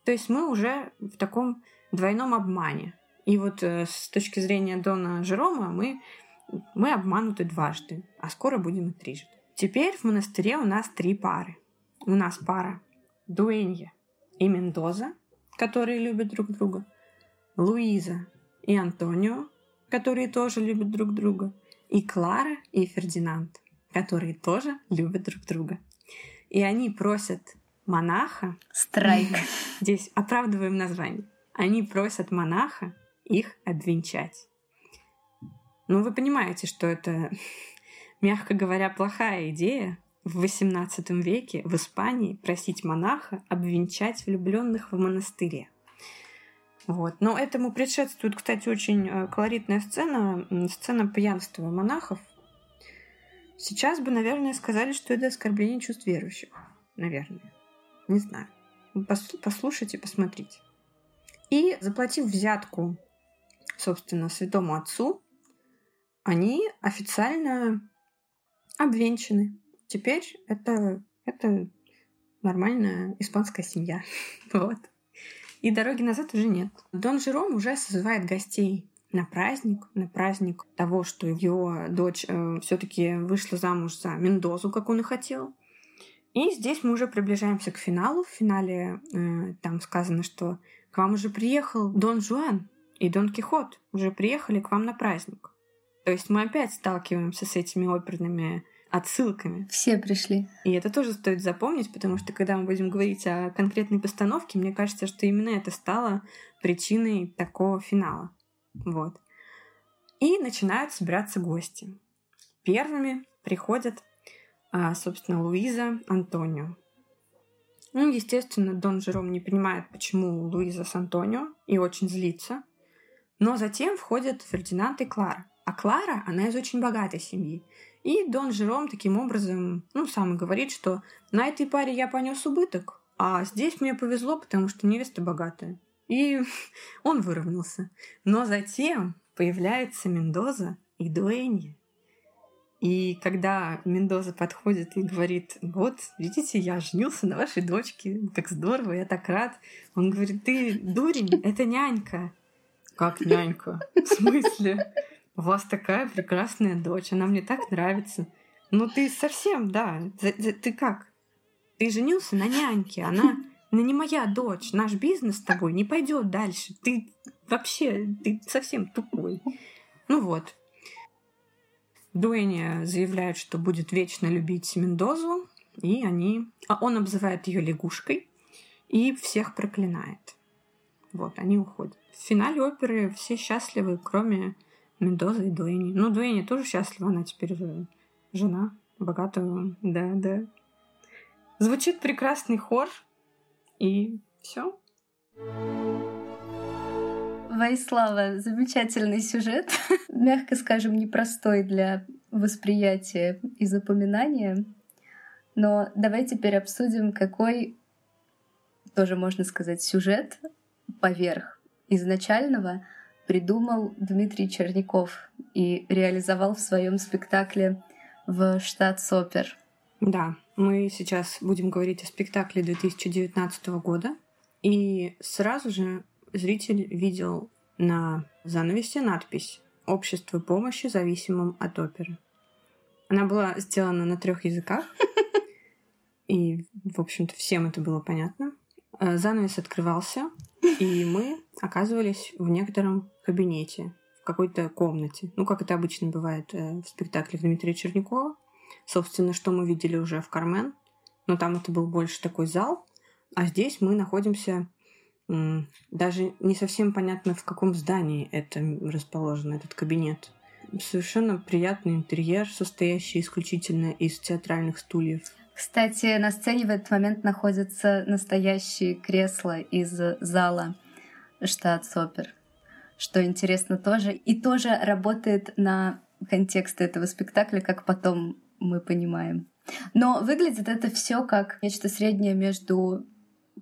То есть мы уже в таком двойном обмане. И вот э, с точки зрения Дона Жерома мы, мы обмануты дважды, а скоро будем и трижды. Теперь в монастыре у нас три пары. У нас пара Дуэнья и Мендоза, которые любят друг друга, Луиза и Антонио, которые тоже любят друг друга, и Клара и Фердинанд, которые тоже любят друг друга. И они просят монаха... Страйк. Здесь оправдываем название. Они просят монаха их обвенчать. Ну, вы понимаете, что это, мягко говоря, плохая идея, в XVIII веке в Испании просить монаха обвенчать влюбленных в монастыре. Вот. Но этому предшествует, кстати, очень э, колоритная сцена, сцена пьянства монахов. Сейчас бы, наверное, сказали, что это оскорбление чувств верующих. Наверное. Не знаю. Послушайте, посмотрите. И заплатив взятку, собственно, святому отцу, они официально обвенчаны. Теперь это, это нормальная испанская семья. вот. И дороги назад уже нет. Дон Жером уже созывает гостей на праздник, на праздник того, что его дочь э, все-таки вышла замуж за Мендозу, как он и хотел. И здесь мы уже приближаемся к финалу. В финале э, там сказано, что к вам уже приехал Дон Жуан и Дон Кихот уже приехали к вам на праздник. То есть мы опять сталкиваемся с этими оперными отсылками. Все пришли. И это тоже стоит запомнить, потому что когда мы будем говорить о конкретной постановке, мне кажется, что именно это стало причиной такого финала. Вот. И начинают собираться гости. Первыми приходят, а, собственно, Луиза, Антонио. Ну, естественно, Дон Жером не понимает, почему Луиза с Антонио, и очень злится. Но затем входят Фердинанд и Клара. А Клара, она из очень богатой семьи. И Дон Жером таким образом, ну, сам говорит, что на этой паре я понес убыток, а здесь мне повезло, потому что невеста богатая. И он выровнялся. Но затем появляется Мендоза и Дуэнья. И когда Мендоза подходит и говорит, вот, видите, я женился на вашей дочке, как здорово, я так рад. Он говорит, ты дурень, это нянька. Как нянька? В смысле? У вас такая прекрасная дочь, она мне так нравится. Ну ты совсем, да, ты как? Ты женился на няньке, она, она не моя дочь, наш бизнес с тобой не пойдет дальше. Ты вообще, ты совсем тупой. Ну вот. Дуэни заявляет, что будет вечно любить Мендозу, и они... А он обзывает ее лягушкой и всех проклинает. Вот, они уходят. В финале оперы все счастливы, кроме Мендозы и Дуэни. Ну, Дуэни тоже счастлива, она теперь жена богатого. Да, да. Звучит прекрасный хор, и все. Вайслава, замечательный сюжет. Мягко скажем, непростой для восприятия и запоминания. Но давай теперь обсудим, какой, тоже можно сказать, сюжет поверх изначального придумал Дмитрий Черняков и реализовал в своем спектакле в штат Сопер. Да, мы сейчас будем говорить о спектакле 2019 года. И сразу же зритель видел на занавесе надпись «Общество помощи зависимым от оперы». Она была сделана на трех языках, и, в общем-то, всем это было понятно. Э, занавес открывался, и мы оказывались в некотором кабинете, в какой-то комнате. Ну, как это обычно бывает э, в спектаклях Дмитрия Чернякова. Собственно, что мы видели уже в «Кармен», но там это был больше такой зал, а здесь мы находимся даже не совсем понятно, в каком здании это расположен, этот кабинет. Совершенно приятный интерьер, состоящий исключительно из театральных стульев. Кстати, на сцене в этот момент находятся настоящие кресла из зала штат-сопер, что интересно тоже. И тоже работает на контекст этого спектакля, как потом мы понимаем. Но выглядит это все как нечто среднее между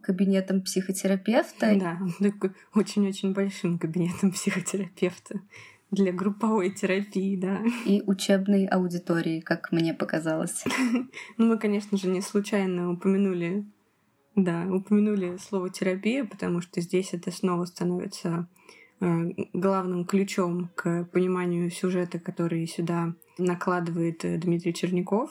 кабинетом психотерапевта. Да, очень-очень большим кабинетом психотерапевта для групповой терапии, да. И учебной аудитории, как мне показалось. Ну, мы, конечно же, не случайно упомянули, да, упомянули слово терапия, потому что здесь это снова становится главным ключом к пониманию сюжета, который сюда накладывает э, Дмитрий Черняков.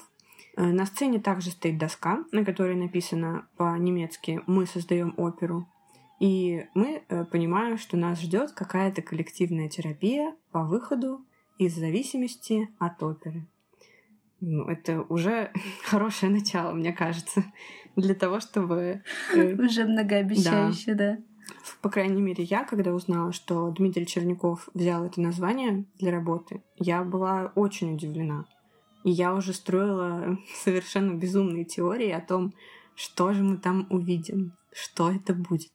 Э, на сцене также стоит доска, на которой написано по-немецки «Мы создаем оперу». И мы э, понимаем, что нас ждет какая-то коллективная терапия по выходу из зависимости от оперы. Ну, это уже хорошее начало, мне кажется, для того, чтобы... Э, уже многообещающе, да. да. По крайней мере, я, когда узнала, что Дмитрий Черняков взял это название для работы, я была очень удивлена. И я уже строила совершенно безумные теории о том, что же мы там увидим, что это будет,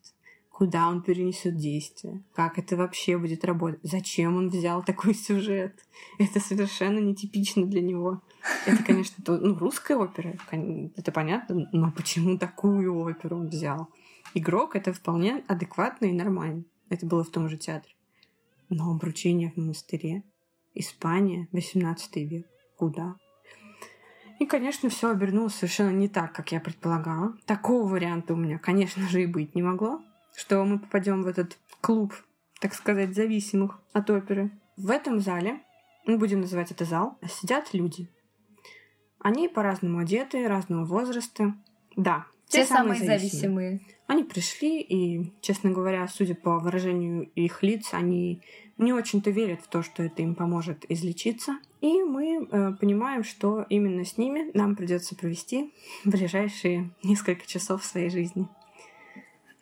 куда он перенесет действие, как это вообще будет работать, зачем он взял такой сюжет. Это совершенно нетипично для него. Это, конечно, ну, русская опера, это понятно, но почему такую оперу он взял? Игрок — это вполне адекватно и нормально. Это было в том же театре. Но обручение в монастыре, Испания, 18 век куда. И, конечно, все обернулось совершенно не так, как я предполагала. Такого варианта у меня, конечно же, и быть не могло, что мы попадем в этот клуб, так сказать, зависимых от оперы. В этом зале, мы будем называть это зал, сидят люди. Они по-разному одеты, разного возраста. Да, те, те самые, зависимые. зависимые. Они пришли, и, честно говоря, судя по выражению их лиц, они не очень-то верят в то, что это им поможет излечиться. И мы э, понимаем, что именно с ними нам придется провести ближайшие несколько часов своей жизни.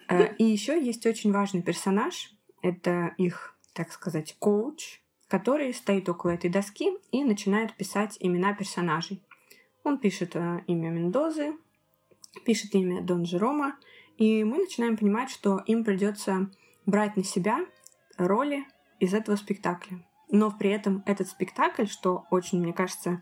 Э, и еще есть очень важный персонаж. Это их, так сказать, коуч, который стоит около этой доски и начинает писать имена персонажей. Он пишет э, имя Мендозы, пишет имя Дон Жерома, и мы начинаем понимать, что им придется брать на себя роли из этого спектакля. Но при этом этот спектакль, что очень, мне кажется,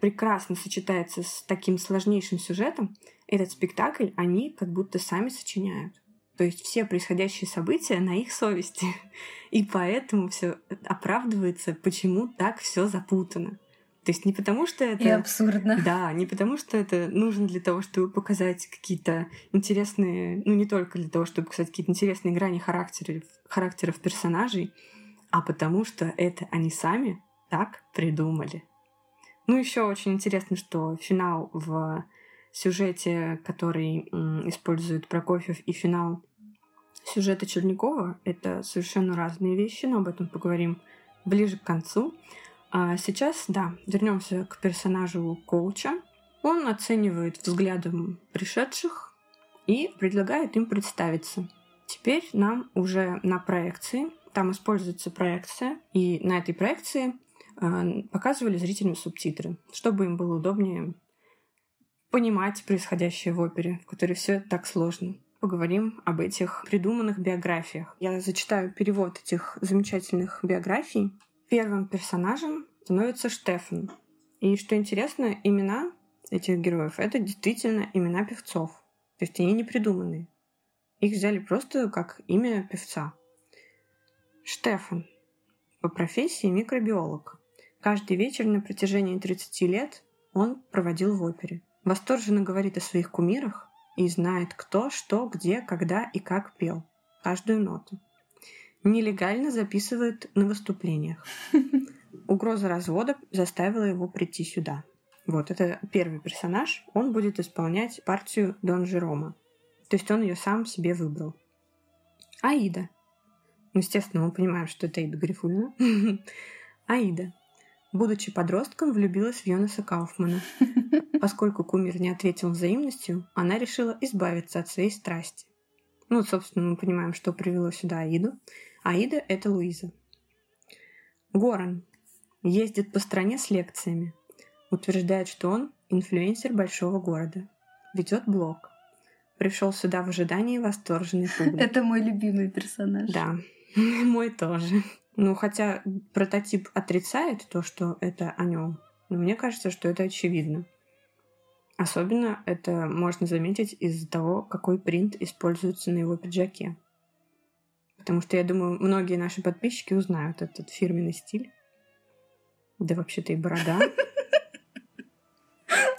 прекрасно сочетается с таким сложнейшим сюжетом, этот спектакль они как будто сами сочиняют. То есть все происходящие события на их совести. И поэтому все оправдывается, почему так все запутано. То есть не потому, что это... И абсурдно. Да, не потому, что это нужно для того, чтобы показать какие-то интересные... Ну, не только для того, чтобы показать какие-то интересные грани характеров, характеров персонажей, а потому что это они сами так придумали. Ну, еще очень интересно, что финал в сюжете, который использует Прокофьев, и финал сюжета Чернякова — это совершенно разные вещи, но об этом поговорим ближе к концу. А сейчас, да, вернемся к персонажу коуча. Он оценивает взглядом пришедших и предлагает им представиться. Теперь нам уже на проекции, там используется проекция, и на этой проекции э, показывали зрителям субтитры, чтобы им было удобнее понимать происходящее в опере, в которой все так сложно. Поговорим об этих придуманных биографиях. Я зачитаю перевод этих замечательных биографий. Первым персонажем становится Штефан. И что интересно, имена этих героев — это действительно имена певцов. То есть они не придуманные. Их взяли просто как имя певца. Штефан. По профессии микробиолог. Каждый вечер на протяжении 30 лет он проводил в опере. Восторженно говорит о своих кумирах и знает, кто, что, где, когда и как пел. Каждую ноту. Нелегально записывает на выступлениях. Угроза развода заставила его прийти сюда. Вот, это первый персонаж. Он будет исполнять партию Дон Жерома. То есть он ее сам себе выбрал. Аида. Ну, естественно, мы понимаем, что это Аида Грифульна. Аида. Будучи подростком, влюбилась в Йонаса Кауфмана. Поскольку кумир не ответил взаимностью, она решила избавиться от своей страсти. Ну, собственно, мы понимаем, что привело сюда Аиду. Аида — это Луиза. Горан. Ездит по стране с лекциями. Утверждает, что он инфлюенсер большого города. Ведет блог. Пришел сюда в ожидании восторженной публики. Это мой любимый персонаж. Да, мой тоже. Ну, хотя прототип отрицает то, что это о нем, но мне кажется, что это очевидно. Особенно это можно заметить из-за того, какой принт используется на его пиджаке. Потому что, я думаю, многие наши подписчики узнают этот фирменный стиль. Да вообще-то и борода.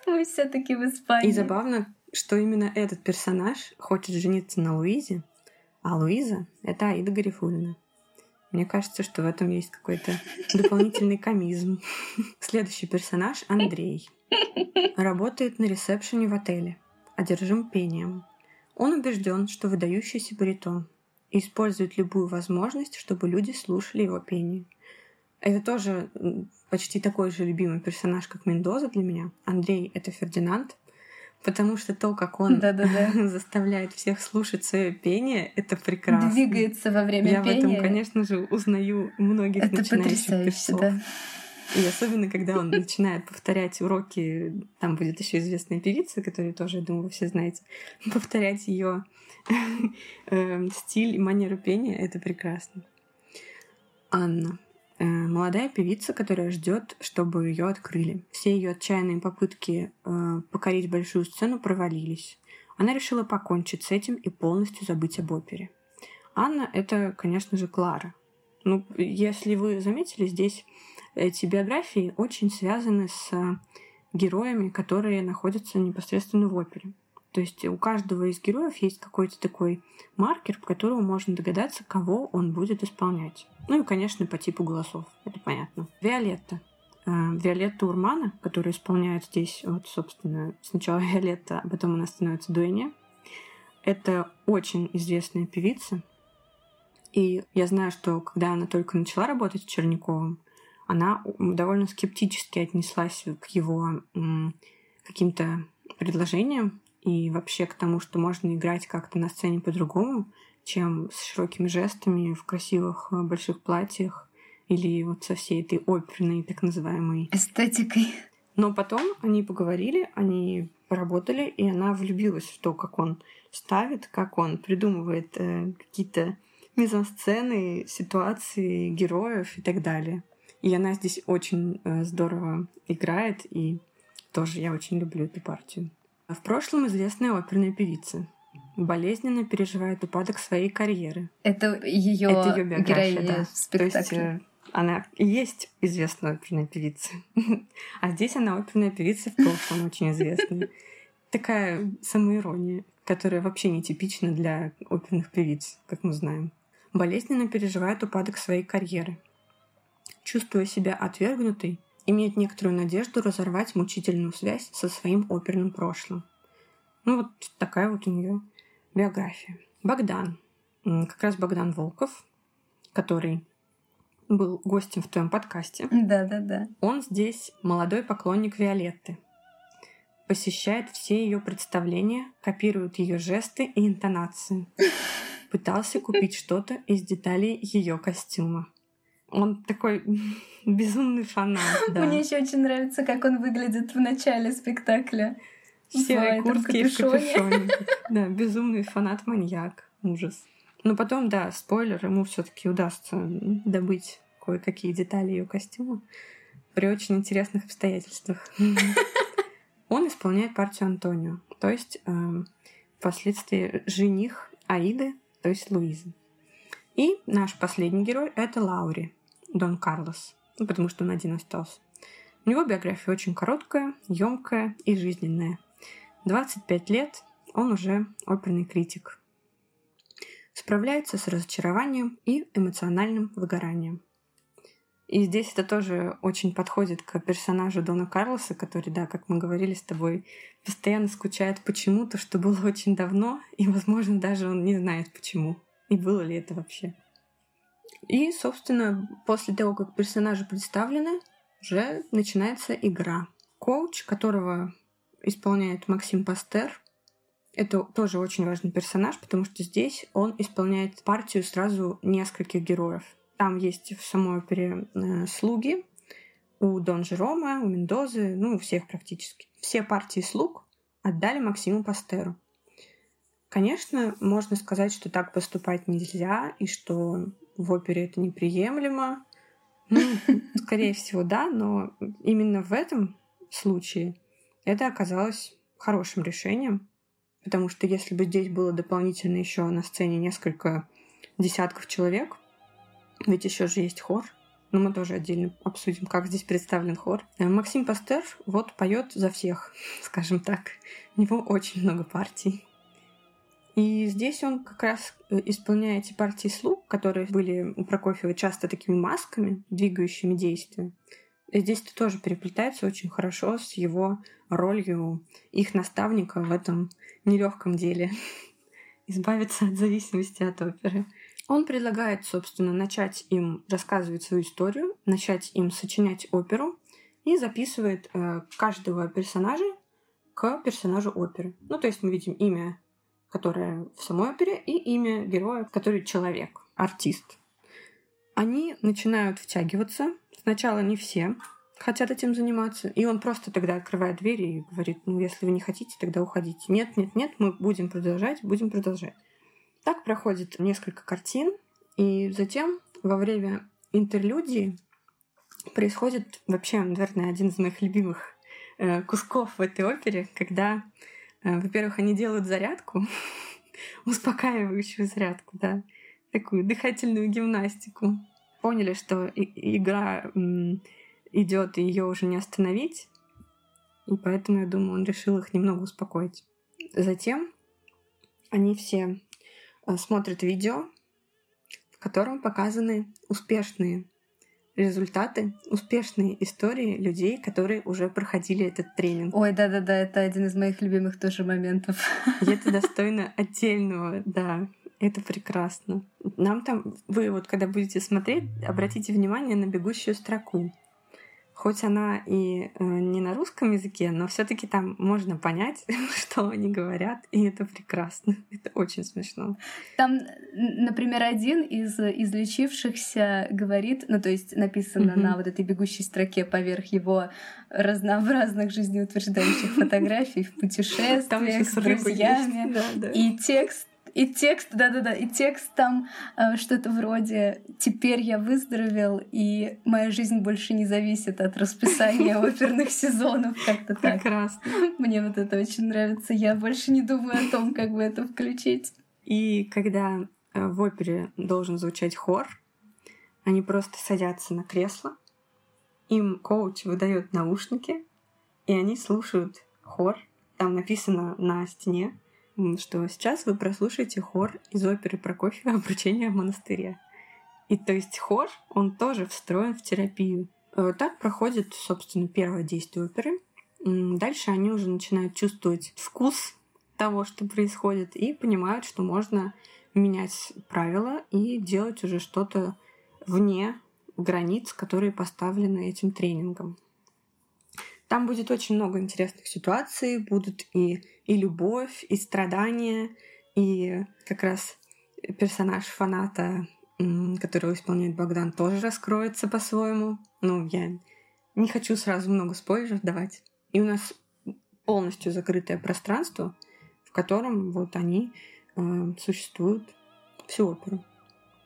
Мы все таки в Испании. И забавно, что именно этот персонаж хочет жениться на Луизе, а Луиза — это Аида Гарифулина. Мне кажется, что в этом есть какой-то дополнительный комизм. Следующий персонаж — Андрей. Работает на ресепшене в отеле. Одержим пением. Он убежден, что выдающийся баритон и использует любую возможность, чтобы люди слушали его пение. Это тоже почти такой же любимый персонаж, как Мендоза для меня. Андрей — это Фердинанд, Потому что то, как он Да-да-да. заставляет всех слушать свое пение, это прекрасно. Двигается во время Я пения. в этом, конечно же, узнаю многих Это начинающих певцов. да. И особенно, когда он начинает повторять уроки, там будет еще известная певица, которую тоже, я думаю, вы все знаете, повторять ее стиль и манеру пения, это прекрасно. Анна. Э, молодая певица, которая ждет, чтобы ее открыли. Все ее отчаянные попытки э, покорить большую сцену провалились. Она решила покончить с этим и полностью забыть об опере. Анна — это, конечно же, Клара. Ну, если вы заметили, здесь эти биографии очень связаны с героями, которые находятся непосредственно в опере. То есть у каждого из героев есть какой-то такой маркер, по которому можно догадаться, кого он будет исполнять. Ну и, конечно, по типу голосов. Это понятно. Виолетта. Э, Виолетта Урмана, которая исполняет здесь, вот, собственно, сначала Виолетта, а потом она становится Дуэне. Это очень известная певица. И я знаю, что когда она только начала работать с Черняковым, она довольно скептически отнеслась к его каким-то предложениям и вообще к тому, что можно играть как-то на сцене по-другому, чем с широкими жестами в красивых э, больших платьях или вот со всей этой оперной так называемой эстетикой. Но потом они поговорили, они поработали, и она влюбилась в то, как он ставит, как он придумывает э, какие-то мизансцены, ситуации, героев и так далее. И она здесь очень э, здорово играет, и тоже я очень люблю эту партию. В прошлом известная оперная певица. Болезненно переживает упадок своей карьеры. Это ее биография, да. в спектакле. То есть э, она и есть известная оперная певица. А здесь она оперная певица в прошлом очень известная. Такая самоирония, которая вообще нетипична для оперных певиц, как мы знаем. Болезненно переживает упадок своей карьеры. Чувствуя себя отвергнутой, имеет некоторую надежду разорвать мучительную связь со своим оперным прошлым. Ну вот такая вот у нее биография. Богдан. Как раз Богдан Волков, который был гостем в твоем подкасте. Да, да, да. Он здесь молодой поклонник Виолетты. Посещает все ее представления, копирует ее жесты и интонации. Пытался купить что-то из деталей ее костюма. Он такой безумный фанат. Да. Мне еще очень нравится, как он выглядит в начале спектакля. Серой куртки в капюшоне. Да, безумный фанат-маньяк. Ужас. Но потом, да, спойлер, ему все таки удастся добыть кое-какие детали ее костюма при очень интересных обстоятельствах. Он исполняет партию Антонио, то есть э, впоследствии жених Аиды, то есть Луизы. И наш последний герой — это Лаури, Дон Карлос, ну, потому что он один остался. У него биография очень короткая, емкая и жизненная. 25 лет он уже оперный критик. Справляется с разочарованием и эмоциональным выгоранием. И здесь это тоже очень подходит к персонажу Дона Карлоса, который, да, как мы говорили с тобой, постоянно скучает почему-то, что было очень давно, и, возможно, даже он не знает почему. И было ли это вообще. И, собственно, после того, как персонажи представлены, уже начинается игра. Коуч, которого исполняет Максим Пастер, это тоже очень важный персонаж, потому что здесь он исполняет партию сразу нескольких героев. Там есть в самой опере э, слуги, у Дон Жерома, у Мендозы, ну, у всех практически. Все партии слуг отдали Максиму Пастеру. Конечно, можно сказать, что так поступать нельзя, и что в опере это неприемлемо. Ну, скорее всего, да, но именно в этом случае это оказалось хорошим решением, потому что если бы здесь было дополнительно еще на сцене несколько десятков человек, ведь еще же есть хор, но мы тоже отдельно обсудим, как здесь представлен хор. Э, Максим Пастер вот поет за всех, скажем так. У него очень много партий. И здесь он как раз э, исполняет эти партии слуг, которые были у Прокофьева часто такими масками, двигающими действия. Здесь это тоже переплетается очень хорошо с его ролью их наставника в этом нелегком деле. Избавиться от зависимости от оперы. Он предлагает, собственно, начать им рассказывать свою историю, начать им сочинять оперу и записывает э, каждого персонажа к персонажу оперы. Ну, то есть мы видим имя которое в самой опере, и имя героя, который человек, артист. Они начинают втягиваться. Сначала не все хотят этим заниматься. И он просто тогда открывает двери и говорит, ну, если вы не хотите, тогда уходите. Нет, нет, нет, мы будем продолжать, будем продолжать. Так проходит несколько картин, и затем во время интерлюдии происходит вообще, наверное, один из моих любимых э, кусков в этой опере, когда во-первых, они делают зарядку, успокаивающую зарядку, да, такую дыхательную гимнастику. Поняли, что игра идет, и ее уже не остановить. И поэтому, я думаю, он решил их немного успокоить. Затем они все э, смотрят видео, в котором показаны успешные результаты, успешные истории людей, которые уже проходили этот тренинг. Ой, да-да-да, это один из моих любимых тоже моментов. И это достойно отдельного, да, это прекрасно. Нам там, вы вот когда будете смотреть, обратите внимание на бегущую строку хоть она и э, не на русском языке, но все-таки там можно понять, что они говорят, и это прекрасно. Это очень смешно. Там, например, один из излечившихся говорит, ну то есть написано mm-hmm. на вот этой бегущей строке поверх его разнообразных жизнеутверждающих фотографий в путешествиях с друзьями. И текст и текст, да-да-да, и текст там э, что-то вроде «Теперь я выздоровел, и моя жизнь больше не зависит от расписания оперных сезонов». Как-то так. Прекрасно. Мне вот это очень нравится. Я больше не думаю о том, как бы это включить. И когда э, в опере должен звучать хор, они просто садятся на кресло, им коуч выдает наушники, и они слушают хор. Там написано на стене что сейчас вы прослушаете хор из оперы Прокофьева «Обручение в монастыре». И то есть хор, он тоже встроен в терапию. Э, так проходит, собственно, первое действие оперы. Дальше они уже начинают чувствовать вкус того, что происходит, и понимают, что можно менять правила и делать уже что-то вне границ, которые поставлены этим тренингом. Там будет очень много интересных ситуаций, будут и, и любовь, и страдания, и как раз персонаж фаната, которого исполняет Богдан, тоже раскроется по-своему. Ну, я не хочу сразу много спойлеров давать. И у нас полностью закрытое пространство, в котором вот они э, существуют всю оперу.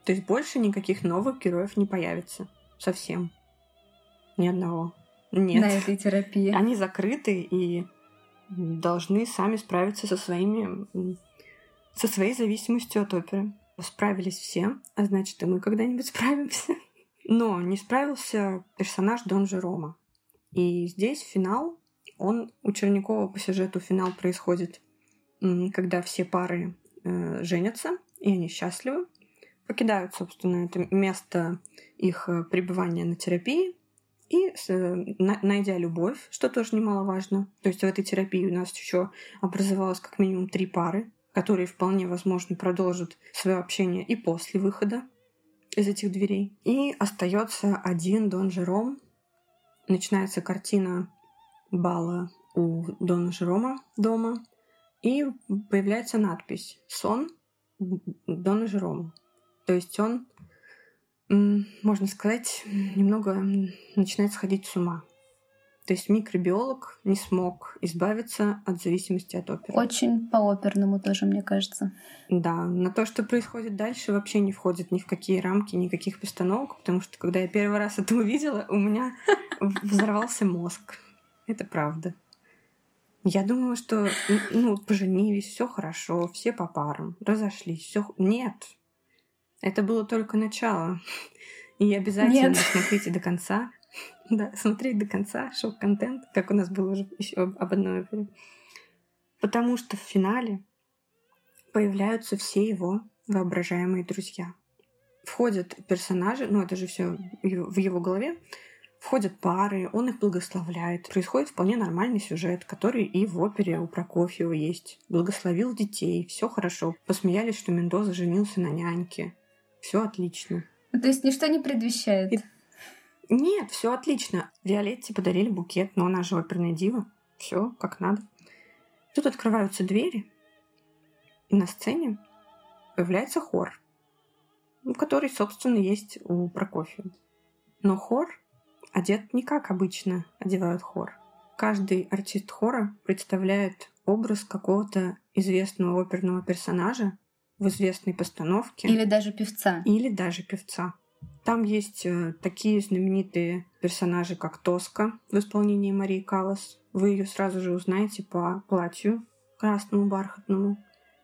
То есть больше никаких новых героев не появится. Совсем. Ни одного. Нет. На этой терапии. Они закрыты и должны сами справиться со своими со своей зависимостью от оперы. Справились все, а значит, и мы когда-нибудь справимся. Но не справился персонаж Дон Жерома. И здесь финал, он у Чернякова по сюжету финал происходит, когда все пары э, женятся, и они счастливы, покидают, собственно, это место их э, пребывания на терапии, и найдя любовь, что тоже немаловажно. То есть в этой терапии у нас еще образовалось как минимум три пары, которые вполне возможно продолжат свое общение и после выхода из этих дверей. И остается один Дон Жером. Начинается картина бала у Дона Жерома дома. И появляется надпись «Сон Дона Жерома». То есть он можно сказать, немного начинает сходить с ума. То есть микробиолог не смог избавиться от зависимости от оперы. Очень по-оперному тоже, мне кажется. Да, на то, что происходит дальше, вообще не входит ни в какие рамки, никаких постановок, потому что когда я первый раз это увидела, у меня взорвался мозг. Это правда. Я думала, что ну, поженились, все хорошо, все по парам, разошлись, все. Нет, это было только начало. И обязательно Нет. смотрите до конца. Да, смотреть до конца, шок-контент, как у нас было уже еще об одной опере. Потому что в финале появляются все его воображаемые друзья. Входят персонажи, ну это же все в его голове, входят пары, он их благословляет. Происходит вполне нормальный сюжет, который и в опере у Прокофьева есть. Благословил детей, все хорошо. Посмеялись, что Мендоза женился на няньке все отлично. Ну, то есть ничто не предвещает? И... Нет, все отлично. Виолетте подарили букет, но она же оперная дива. Все как надо. Тут открываются двери, и на сцене появляется хор, который, собственно, есть у Прокофьева. Но хор одет не как обычно одевают хор. Каждый артист хора представляет образ какого-то известного оперного персонажа, в известной постановке. Или даже певца. Или даже певца. Там есть э, такие знаменитые персонажи, как Тоска в исполнении Марии Каллас. Вы ее сразу же узнаете по платью красному бархатному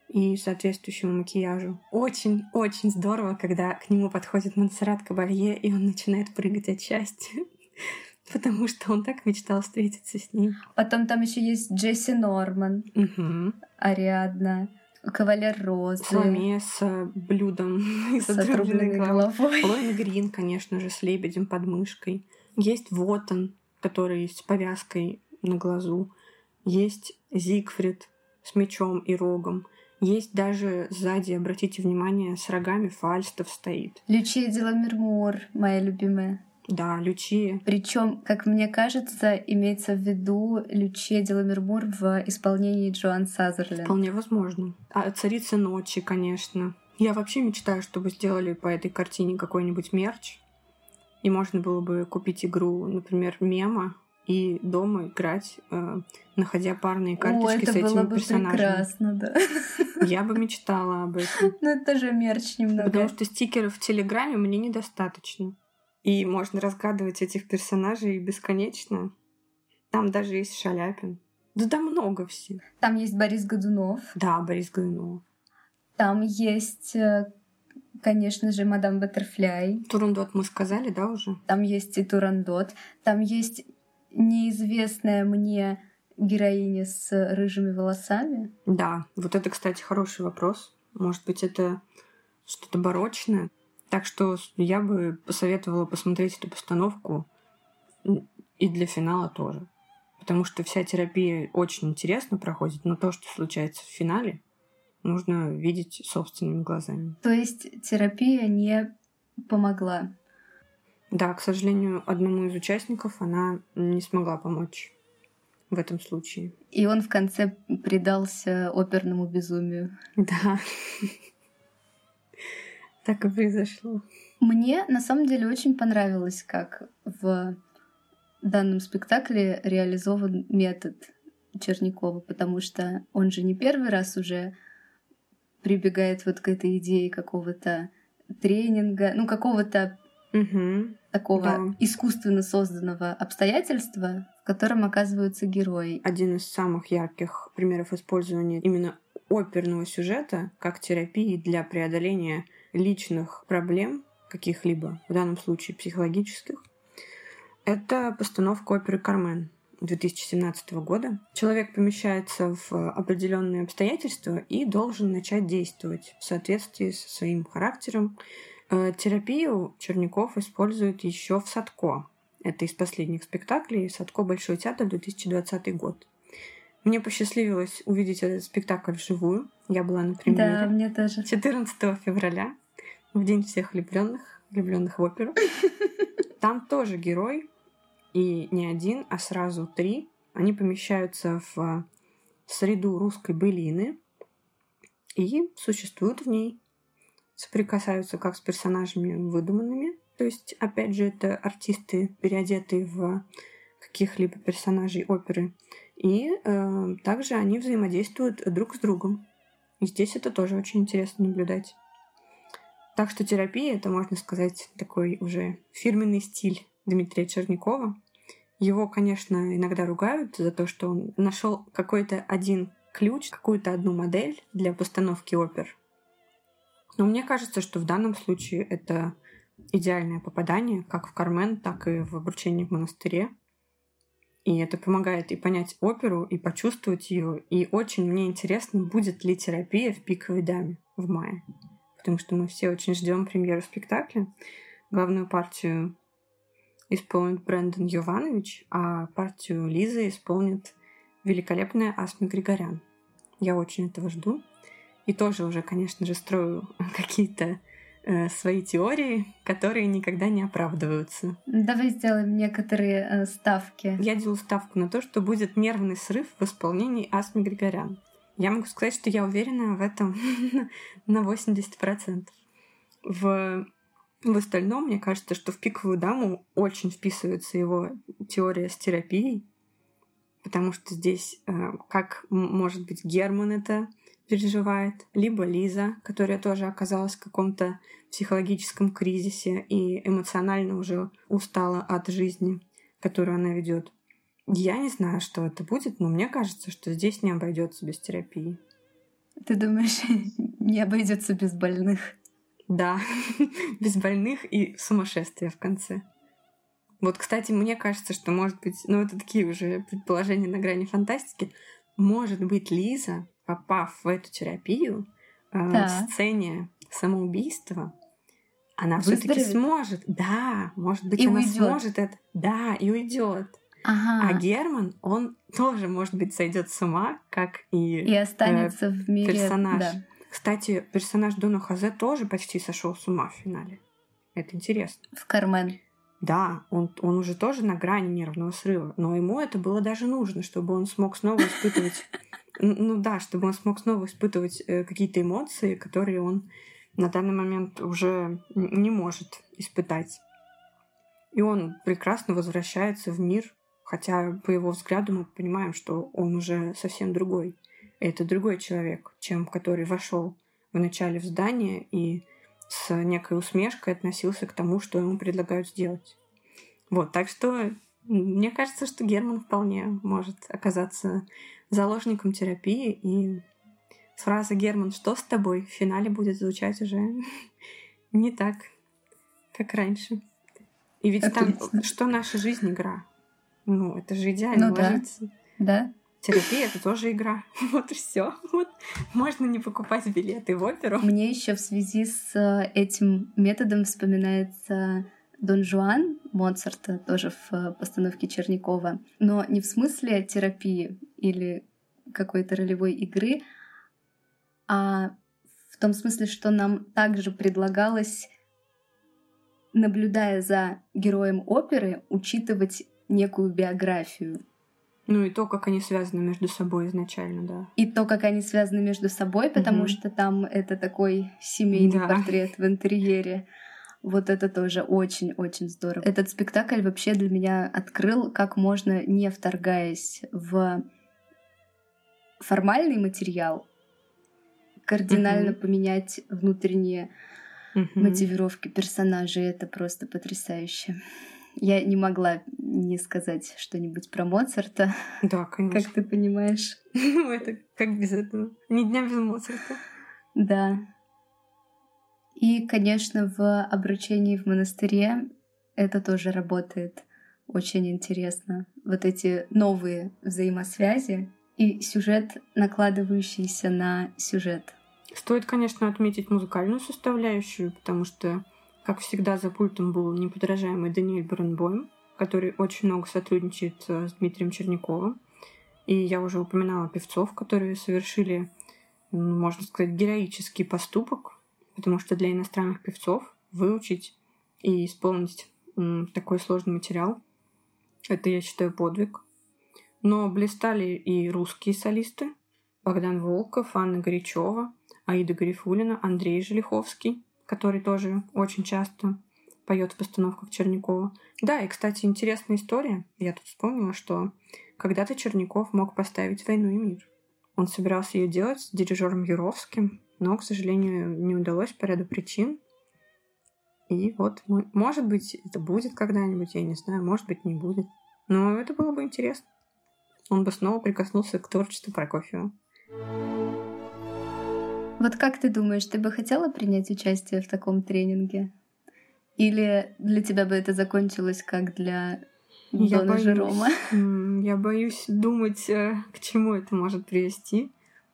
и соответствующему макияжу. Очень-очень здорово, когда к нему подходит Монсеррат Кабалье, и он начинает прыгать от счастья. Потому что он так мечтал встретиться с ней. Потом там еще есть Джесси Норман, угу. Ариадна. Кавалер Розы. Саламе с блюдом с отрубленной головой. Лоин Грин, конечно же, с лебедем под мышкой. Есть Вотан, который с повязкой на глазу. Есть Зигфрид с мечом и рогом. Есть даже сзади, обратите внимание, с рогами Фальстов стоит. Лючия Деламермур, моя любимая. Да, Лючия. Причем, как мне кажется, имеется в виду Лючия Деламермур в исполнении Джоан Сазерленд. Вполне возможно. А «Царица ночи», конечно. Я вообще мечтаю, чтобы сделали по этой картине какой-нибудь мерч. И можно было бы купить игру, например, мема, и дома играть, э, находя парные карточки О, с этими было бы персонажами. прекрасно, да. Я бы мечтала об этом. Ну, это же мерч немного. Потому что стикеров в Телеграме мне недостаточно. И можно разгадывать этих персонажей бесконечно. Там даже есть Шаляпин. Да да много всех. Там есть Борис Годунов. Да, Борис Годунов. Там есть, э, конечно же, Мадам Баттерфляй. Турандот мы сказали, да, уже? Там есть и Турандот. Там есть неизвестная мне героиня с рыжими волосами. Да, вот это, кстати, хороший вопрос. Может быть, это что-то барочное. Так что я бы посоветовала посмотреть эту постановку и для финала тоже. Потому что вся терапия очень интересно проходит, но то, что случается в финале, нужно видеть собственными глазами. То есть терапия не помогла? Да, к сожалению, одному из участников она не смогла помочь в этом случае. И он в конце предался оперному безумию. Да. Так и произошло. Мне на самом деле очень понравилось, как в данном спектакле реализован метод Черникова, потому что он же не первый раз уже прибегает вот к этой идее какого-то тренинга, ну какого-то угу, такого да. искусственно созданного обстоятельства, в котором оказываются герои. Один из самых ярких примеров использования именно оперного сюжета как терапии для преодоления личных проблем каких-либо, в данном случае психологических, это постановка оперы «Кармен» 2017 года. Человек помещается в определенные обстоятельства и должен начать действовать в соответствии со своим характером. Э, терапию Черняков использует еще в Садко. Это из последних спектаклей Садко Большой театр 2020 год. Мне посчастливилось увидеть этот спектакль вживую. Я была на премьере. Да, мне тоже. 14 февраля, в День всех влюбленных, влюбленных в оперу. Там тоже герой и не один, а сразу три. Они помещаются в среду русской былины и существуют в ней. Соприкасаются как с персонажами выдуманными, то есть, опять же, это артисты, переодетые в каких-либо персонажей оперы. И э, также они взаимодействуют друг с другом. И здесь это тоже очень интересно наблюдать. Так что терапия — это, можно сказать, такой уже фирменный стиль Дмитрия Чернякова. Его, конечно, иногда ругают за то, что он нашел какой-то один ключ, какую-то одну модель для постановки опер. Но мне кажется, что в данном случае это идеальное попадание как в Кармен, так и в обручении в монастыре. И это помогает и понять оперу, и почувствовать ее. И очень мне интересно, будет ли терапия в «Пиковой даме» в мае. Потому что мы все очень ждем премьеру спектакля. Главную партию исполнит Брэндон Йованович, а партию Лизы исполнит великолепная Асми Григорян. Я очень этого жду. И тоже уже, конечно же, строю какие-то э, свои теории, которые никогда не оправдываются. Давай сделаем некоторые э, ставки. Я делаю ставку на то, что будет нервный срыв в исполнении Асми Григорян. Я могу сказать, что я уверена в этом на 80%. В в остальном, мне кажется, что в пиковую даму очень вписывается его теория с терапией, потому что здесь э, как, может быть, Герман это переживает, либо Лиза, которая тоже оказалась в каком-то психологическом кризисе и эмоционально уже устала от жизни, которую она ведет. Я не знаю, что это будет, но мне кажется, что здесь не обойдется без терапии. Ты думаешь, не обойдется без больных? Да, без больных и сумасшествия в конце. Вот, кстати, мне кажется, что может быть, ну это такие уже предположения на грани фантастики, может быть, Лиза, попав в эту терапию, э, да. в сцене самоубийства, она все-таки сможет, да, может быть, и она уйдет. сможет это, да, и уйдет. Ага. А Герман, он тоже, может быть, сойдет с ума, как и, и останется э, в мире персонаж. Да. Кстати, персонаж Дона Хазе тоже почти сошел с ума в финале. Это интересно. В Кармен. Да, он, он уже тоже на грани нервного срыва, но ему это было даже нужно, чтобы он смог снова испытывать... Ну да, чтобы он смог снова испытывать э, какие-то эмоции, которые он на данный момент уже не может испытать. И он прекрасно возвращается в мир, хотя по его взгляду мы понимаем, что он уже совсем другой это другой человек, чем который вошел вначале в здание и с некой усмешкой относился к тому, что ему предлагают сделать. Вот, так что мне кажется, что Герман вполне может оказаться заложником терапии, и фраза «Герман, что с тобой?» в финале будет звучать уже не так, как раньше. И ведь Отлично. там, что наша жизнь игра. Ну, это же идеально ну, ложится. Да. да. Терапия это тоже игра. Вот и все. Вот. Можно не покупать билеты в оперу. Мне еще в связи с э, этим методом вспоминается Дон Жуан Моцарта, тоже в э, постановке Черникова. Но не в смысле терапии или какой-то ролевой игры, а в том смысле, что нам также предлагалось наблюдая за героем оперы, учитывать некую биографию. Ну и то, как они связаны между собой изначально, да. И то, как они связаны между собой, потому угу. что там это такой семейный да. портрет в интерьере. Вот это тоже очень-очень здорово. Этот спектакль вообще для меня открыл, как можно, не вторгаясь в формальный материал, кардинально угу. поменять внутренние угу. мотивировки персонажей. Это просто потрясающе. Я не могла не сказать что-нибудь про Моцарта. Да, конечно. Как ты понимаешь. Ну, это как без этого? Ни дня без Моцарта. Да. И, конечно, в обручении в монастыре это тоже работает очень интересно. Вот эти новые взаимосвязи и сюжет, накладывающийся на сюжет. Стоит, конечно, отметить музыкальную составляющую, потому что как всегда, за пультом был неподражаемый Даниэль Баренбойм, который очень много сотрудничает э, с Дмитрием Черняковым. И я уже упоминала певцов, которые совершили, можно сказать, героический поступок, потому что для иностранных певцов выучить и исполнить такой сложный материал, это, я считаю, подвиг. Но блистали и русские солисты. Богдан Волков, Анна Горячева, Аида Гарифулина, Андрей Желиховский который тоже очень часто поет в постановках Чернякова. Да, и, кстати, интересная история. Я тут вспомнила, что когда-то Черняков мог поставить «Войну и мир». Он собирался ее делать с дирижером Юровским, но, к сожалению, не удалось по ряду причин. И вот, может быть, это будет когда-нибудь, я не знаю, может быть, не будет. Но это было бы интересно. Он бы снова прикоснулся к творчеству Прокофьева. Вот как ты думаешь, ты бы хотела принять участие в таком тренинге? Или для тебя бы это закончилось как для я Дона боюсь, Жерома? Я боюсь думать, э, к чему это может привести.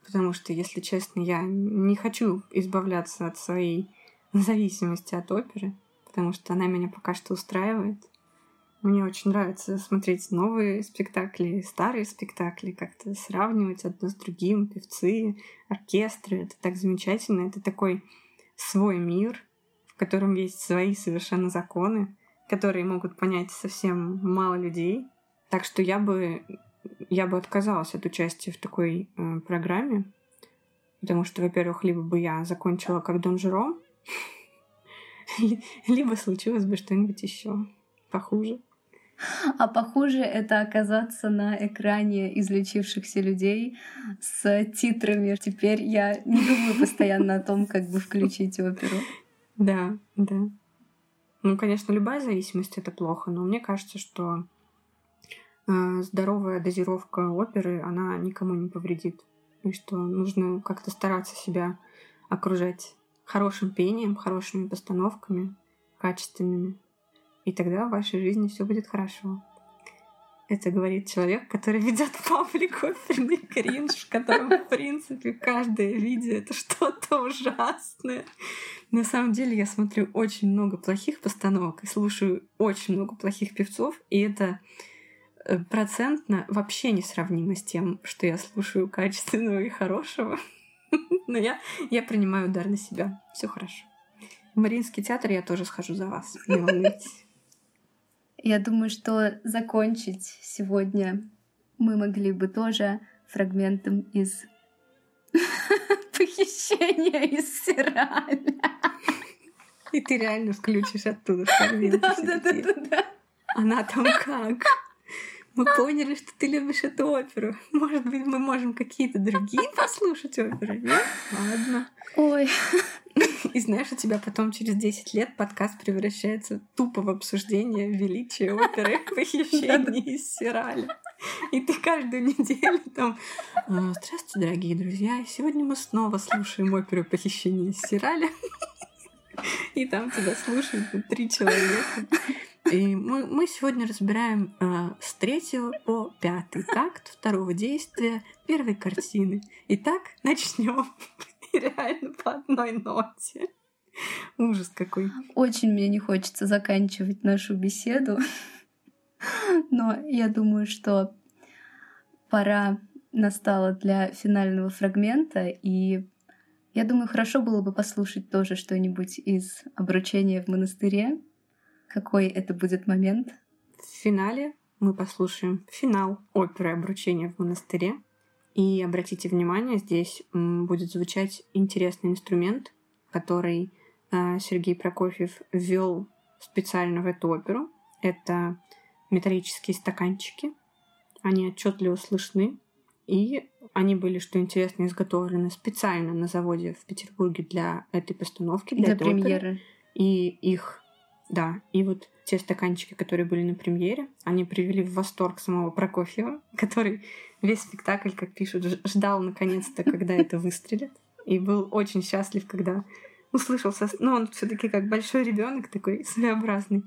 Потому что, если честно, я не хочу избавляться от своей зависимости от оперы, потому что она меня пока что устраивает. Мне очень нравится смотреть новые спектакли, старые спектакли, как-то сравнивать одно с другим, певцы, оркестры. Это так замечательно. Это такой свой мир, в котором есть свои совершенно законы, которые могут понять совсем мало людей. Так что я бы, я бы отказалась от участия в такой э, программе, потому что, во-первых, либо бы я закончила как Дон Жером, либо случилось бы что-нибудь еще похуже. А похуже это оказаться на экране излечившихся людей с титрами. Теперь я не думаю постоянно о том, как бы включить оперу. Да, да. Ну, конечно, любая зависимость это плохо, но мне кажется, что здоровая дозировка оперы, она никому не повредит. И что нужно как-то стараться себя окружать хорошим пением, хорошими постановками, качественными. И тогда в вашей жизни все будет хорошо. Это говорит человек, который ведет паблик оперный кринж, в котором, в принципе, каждое видео — это что-то ужасное. На самом деле я смотрю очень много плохих постановок и слушаю очень много плохих певцов, и это процентно вообще не сравнимо с тем, что я слушаю качественного и хорошего. Но я, я принимаю удар на себя. Все хорошо. В Мариинский театр я тоже схожу за вас. Не волнуйтесь. Я думаю, что закончить сегодня мы могли бы тоже фрагментом из похищения из Сираля. И ты реально включишь оттуда фрагмент. Да, да, да, да. Она там как? Мы поняли, что ты любишь эту оперу. Может быть, мы можем какие-то другие послушать оперы? Нет? Ладно. Ой. И знаешь, у тебя потом через 10 лет подкаст превращается тупо в обсуждение величия оперы «Похищение из Сираля». И ты каждую неделю там «А, Здравствуйте, дорогие друзья! Сегодня мы снова слушаем оперу «Похищение из Сираля». И там тебя слушают три человека. И мы, мы сегодня разбираем э, с третьего по пятый такт второго действия первой картины. Итак, начнем. Реально по одной ноте. Ужас какой. Очень мне не хочется заканчивать нашу беседу. Но я думаю, что пора настала для финального фрагмента, и я думаю, хорошо было бы послушать тоже что-нибудь из обручения в монастыре, Какой это будет момент? В финале мы послушаем финал оперы «Обручение в монастыре». И обратите внимание, здесь будет звучать интересный инструмент, который а, Сергей Прокофьев ввел специально в эту оперу. Это металлические стаканчики. Они отчетливо слышны. И они были, что интересно, изготовлены специально на заводе в Петербурге для этой постановки, для, для премьеры. Оперы. И их, да, и вот те стаканчики, которые были на премьере, они привели в восторг самого Прокофьева, который весь спектакль, как пишут, ждал наконец-то, когда это выстрелит. И был очень счастлив, когда услышал, со... ну, он все таки как большой ребенок такой своеобразный.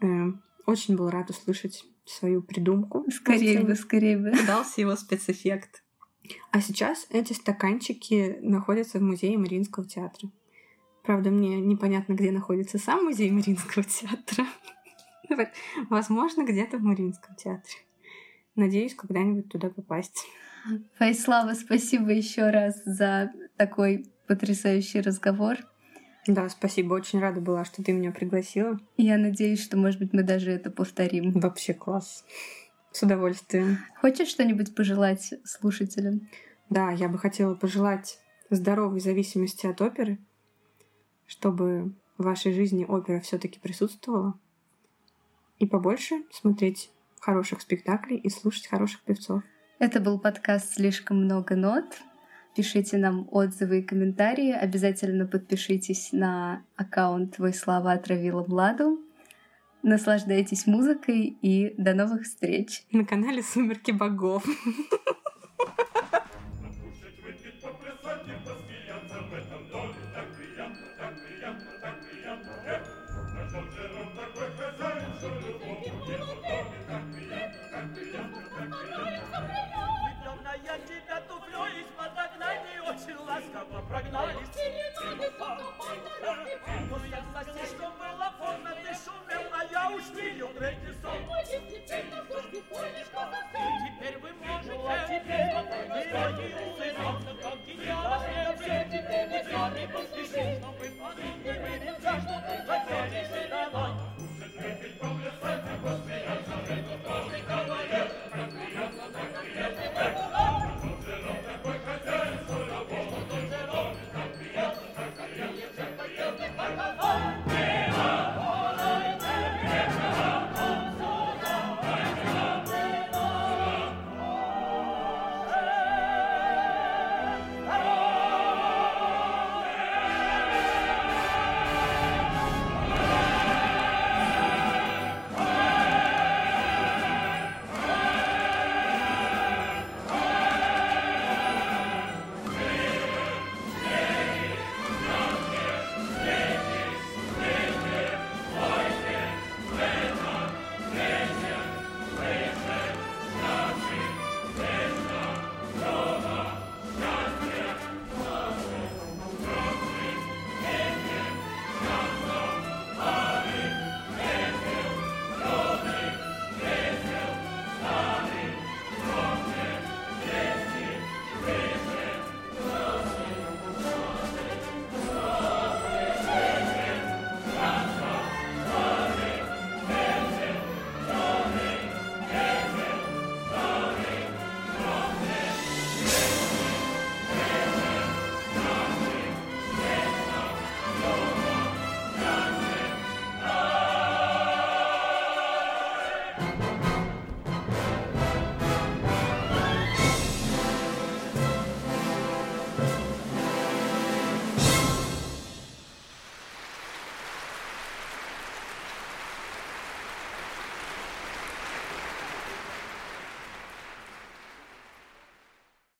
Эм, очень был рад услышать свою придумку. Скорее бы, скорее бы. Дался его спецэффект. А сейчас эти стаканчики находятся в музее Мариинского театра. Правда, мне непонятно, где находится сам музей Мариинского театра. Возможно, где-то в Мариинском театре. Надеюсь, когда-нибудь туда попасть. Файслава, спасибо еще раз за такой потрясающий разговор. Да, спасибо. Очень рада была, что ты меня пригласила. Я надеюсь, что, может быть, мы даже это повторим. Вообще класс. С удовольствием. Хочешь что-нибудь пожелать слушателям? Да, я бы хотела пожелать здоровой зависимости от оперы, чтобы в вашей жизни опера все-таки присутствовала, и побольше смотреть хороших спектаклей и слушать хороших певцов. Это был подкаст «Слишком много нот». Пишите нам отзывы и комментарии. Обязательно подпишитесь на аккаунт «Твой слава отравила Владу». Наслаждайтесь музыкой и до новых встреч. На канале «Сумерки богов». Теперь вы можете, теперь как гениально, теперь вы сами поспешите, чтобы подумали,